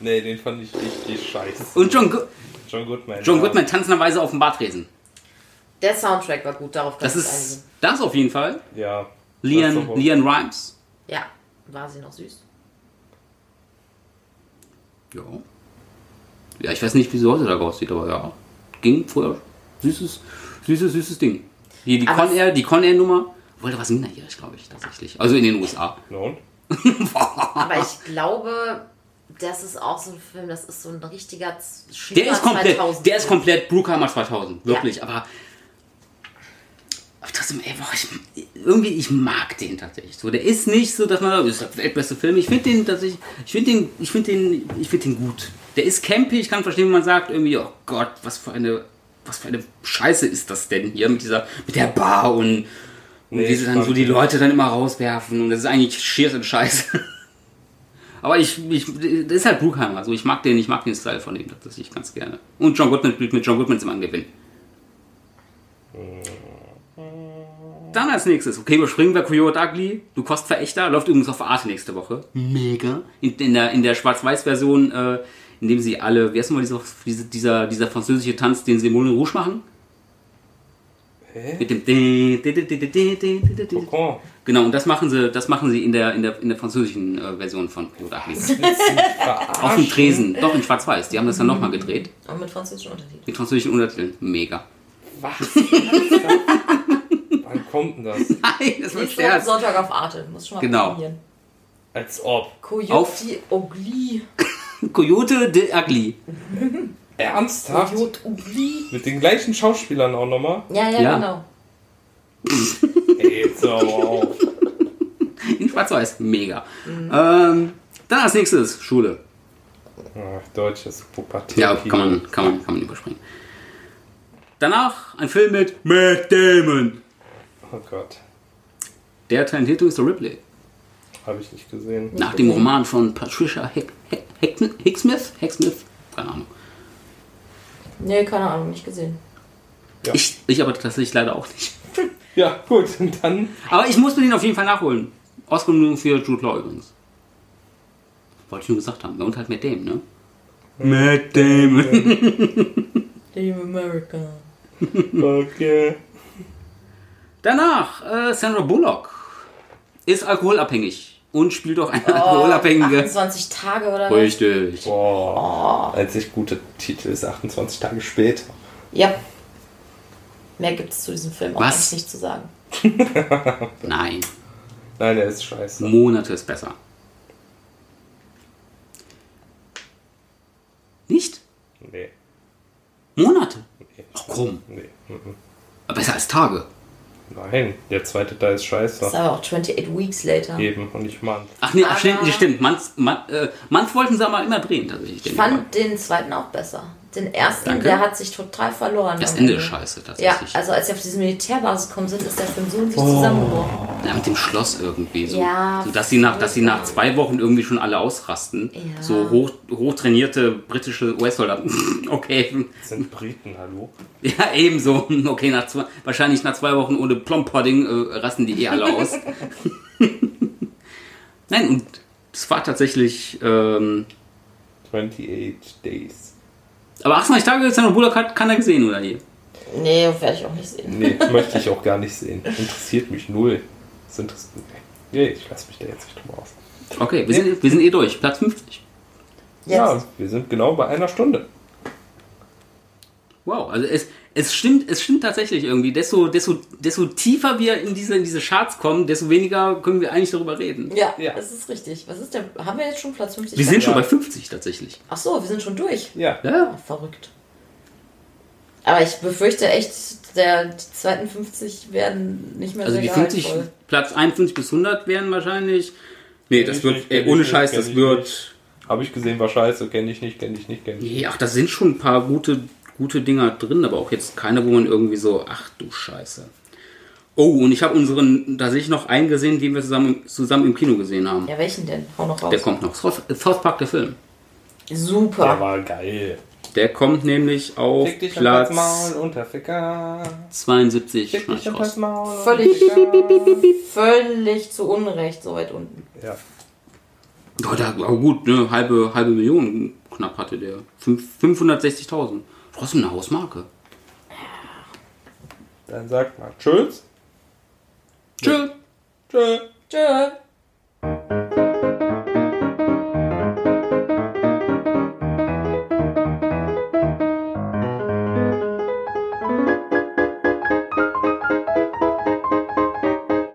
Nee, den fand ich richtig scheiße. Und John, Go John Goodman. John ja. Goodman tanzenderweise auf dem Bartresen. Der Soundtrack war gut, darauf kann Das ich ist. Das auf jeden Fall. Ja. Leon, Leon Rhymes. Ja, war sie noch süß. Ja. Ja, ich weiß nicht, wie sie heute da aussieht, aber ja. Ging vorher. Süßes, süßes, süßes Ding. Hier die Aber Con Air, die Con Air Nummer. Wollte was minderjährig, glaube ich, tatsächlich. Also in den USA. Und? Aber ich [LAUGHS] glaube, das ist auch so ein Film, das ist so ein richtiger Z- Der ist komplett, 2000 der ist komplett Bruckheimer 2000, wirklich. Aber, aber trotzdem, ey, boah, ich, irgendwie, ich mag den tatsächlich. So, der ist nicht so, dass man sagt, das ist der weltbeste Film. Ich finde den tatsächlich, ich finde den, ich finde den, ich finde den gut. Der ist campy. Ich kann verstehen, wenn man sagt irgendwie, oh Gott, was für eine, was für eine Scheiße ist das denn hier mit dieser, mit der Bar und und Nee, wie sie dann ich so die Leute dann immer rauswerfen und das ist eigentlich schier und Scheiße. [LAUGHS] Aber ich, ich, das ist halt Bruckheimer. Also ich mag den, ich mag den Style von ihm tatsächlich ganz gerne. Und John Goodman spielt mit John Goodman ist immer ein Gewinn. Dann als nächstes, okay, überspringen wir Coyote Ugly. Du Kostverächter, läuft übrigens auf Arte nächste Woche. Mega. In, in der, in der Schwarz-Weiß-Version, äh, in dem sie alle, wie heißt nochmal dieser, diese- dieser, dieser französische Tanz, den sie im Moulin Rouge machen? Hä? Mit dem Kokon. Genau, und das machen sie, das machen sie in der, in der, in der französischen äh, Version von Pilot Achilles. Auf dem Tresen, doch in Schwarz-Weiß. Die haben das dann nochmal gedreht. Aber mit französischen Untertiteln. Mit französischen Untertiteln. Mega. Was? Wann kommt denn das? Nein, das wird sterben. Sonntag auf Arte, muss schon mal genau. probieren. Als ob. Coyote Ogli. Coyote de Agli. Ernsthaft? Coyote Ogli. Mit den gleichen Schauspielern auch nochmal? Ja, ja, Ja. genau. [LAUGHS] Ey, aber auf. In Schwarz-Weiß. Mega. Ähm, dann als nächstes Schule. Ach, deutsches Pubertät. Ja, kann man, kann man, kann man überspringen. Danach ein Film mit Matt Damon. Oh Gott. Der talentierte Mr. Ripley. Habe ich nicht gesehen. Nach dem Roman von Patricia Hick, Hick, Hick, Hicksmith? Hicksmith? Keine Ahnung. Nee, keine Ahnung, nicht gesehen. Ja. Ich, ich aber tatsächlich leider auch nicht. [LAUGHS] Ja, gut. Und dann. Aber ich muss mir den auf jeden Fall nachholen. Oscar-Nominierung für Jude Law übrigens. Wollte ich nur gesagt haben. Und halt Matt Damon, ne? Matt Damon. [LAUGHS] Team America. Okay. Danach, äh, Sandra Bullock ist alkoholabhängig und spielt auch Oh, eine alkoholabhängige. 28 Tage oder was? Richtig. Boah. Einzig gute Titel ist 28 Tage später. Ja. Mehr gibt es zu diesem Film auch Was? eigentlich nicht zu sagen. [LAUGHS] Nein, Nein, der ist scheiße. Monate ist besser. Nicht? Nee. Monate. Nee. Ach komm, Nee. mhm. besser als Tage. Nein, der zweite Teil ist Das ist scheiße. aber auch 28 Weeks later. Eben und nicht Mann. Ach nee, ach, Aber- stimmt, stimmt. Manns, man, äh, Manns wollten sie aber immer drehen, tatsächlich. Ich den fand den zweiten auch besser. Den ersten, Danke. der hat sich total verloren. Das Ende ist scheiße, Ja, tatsächlich. also als sie auf diese Militärbasis gekommen sind, ist der Film so in sich zusammengebrochen. Ja, mit dem Schloss irgendwie so. Ja, so dass sie nach, dass sie nach zwei Wochen irgendwie schon alle ausrasten. Ja. So hoch, hochtrainierte britische US-Soldaten. [LAUGHS] okay. Das sind Briten, hallo? Ja, ebenso. Okay, nach zwei, wahrscheinlich nach zwei Wochen ohne Plum-Pudding äh, rasten die eh alle aus. [LAUGHS] Nein, und es war tatsächlich. Ähm, 28 Days. Aber 28 Tage Sandra Bullock hat keiner gesehen, oder hier? Nee, werde ich auch nicht sehen. Nee, [LAUGHS] möchte ich auch gar nicht sehen. Interessiert mich null. Das interessiert Nee, ich lasse mich da jetzt nicht drüber aus. Okay, wir, sind, wir sind eh durch. Platz 50. Jetzt. Ja, wir sind genau bei einer Stunde. Wow, also es, es stimmt, es stimmt tatsächlich irgendwie. Desto, desto, desto tiefer wir in diese, in diese Charts kommen, desto weniger können wir eigentlich darüber reden. Ja, Ja. das ist richtig. Was ist der? Haben wir jetzt schon Platz 50? Wir sind schon Ja. bei 50 tatsächlich. Ach so, wir sind schon durch. Ja. Ja. Ah, verrückt. Aber ich befürchte echt, der, die zweiten 50 werden nicht mehr Also sehr die 50, gehaltvoll. Platz 51 bis 100 wären wahrscheinlich. Nee, das ich wird, nicht, ey, kenn ich ohne nicht, Scheiß, das wird. Habe ich gesehen, war scheiße. Kenne ich nicht, kenne ich nicht, kenne ich nicht. Nee, ach, da sind schon ein paar gute, gute Dinger drin, aber auch jetzt keine, wo man irgendwie so, ach du Scheiße. Oh, und ich habe unseren da tatsächlich noch einen gesehen, den wir zusammen, zusammen im Kino gesehen haben. Ja, welchen denn? Hau noch raus. Der kommt noch. South Park, der Film. Super. Der war geil. Der kommt nämlich auf Fick dich Platz Maul unter 72. Fick dich raus. Maul völlig, völlig zu Unrecht so weit unten. Ja. Oh, da, aber gut, ne, halbe, halbe Million knapp hatte der. 560.000. Was ist eine Hausmarke? Dann sagt mal Tschüss. Tschüss. Tschüss. Tschüss.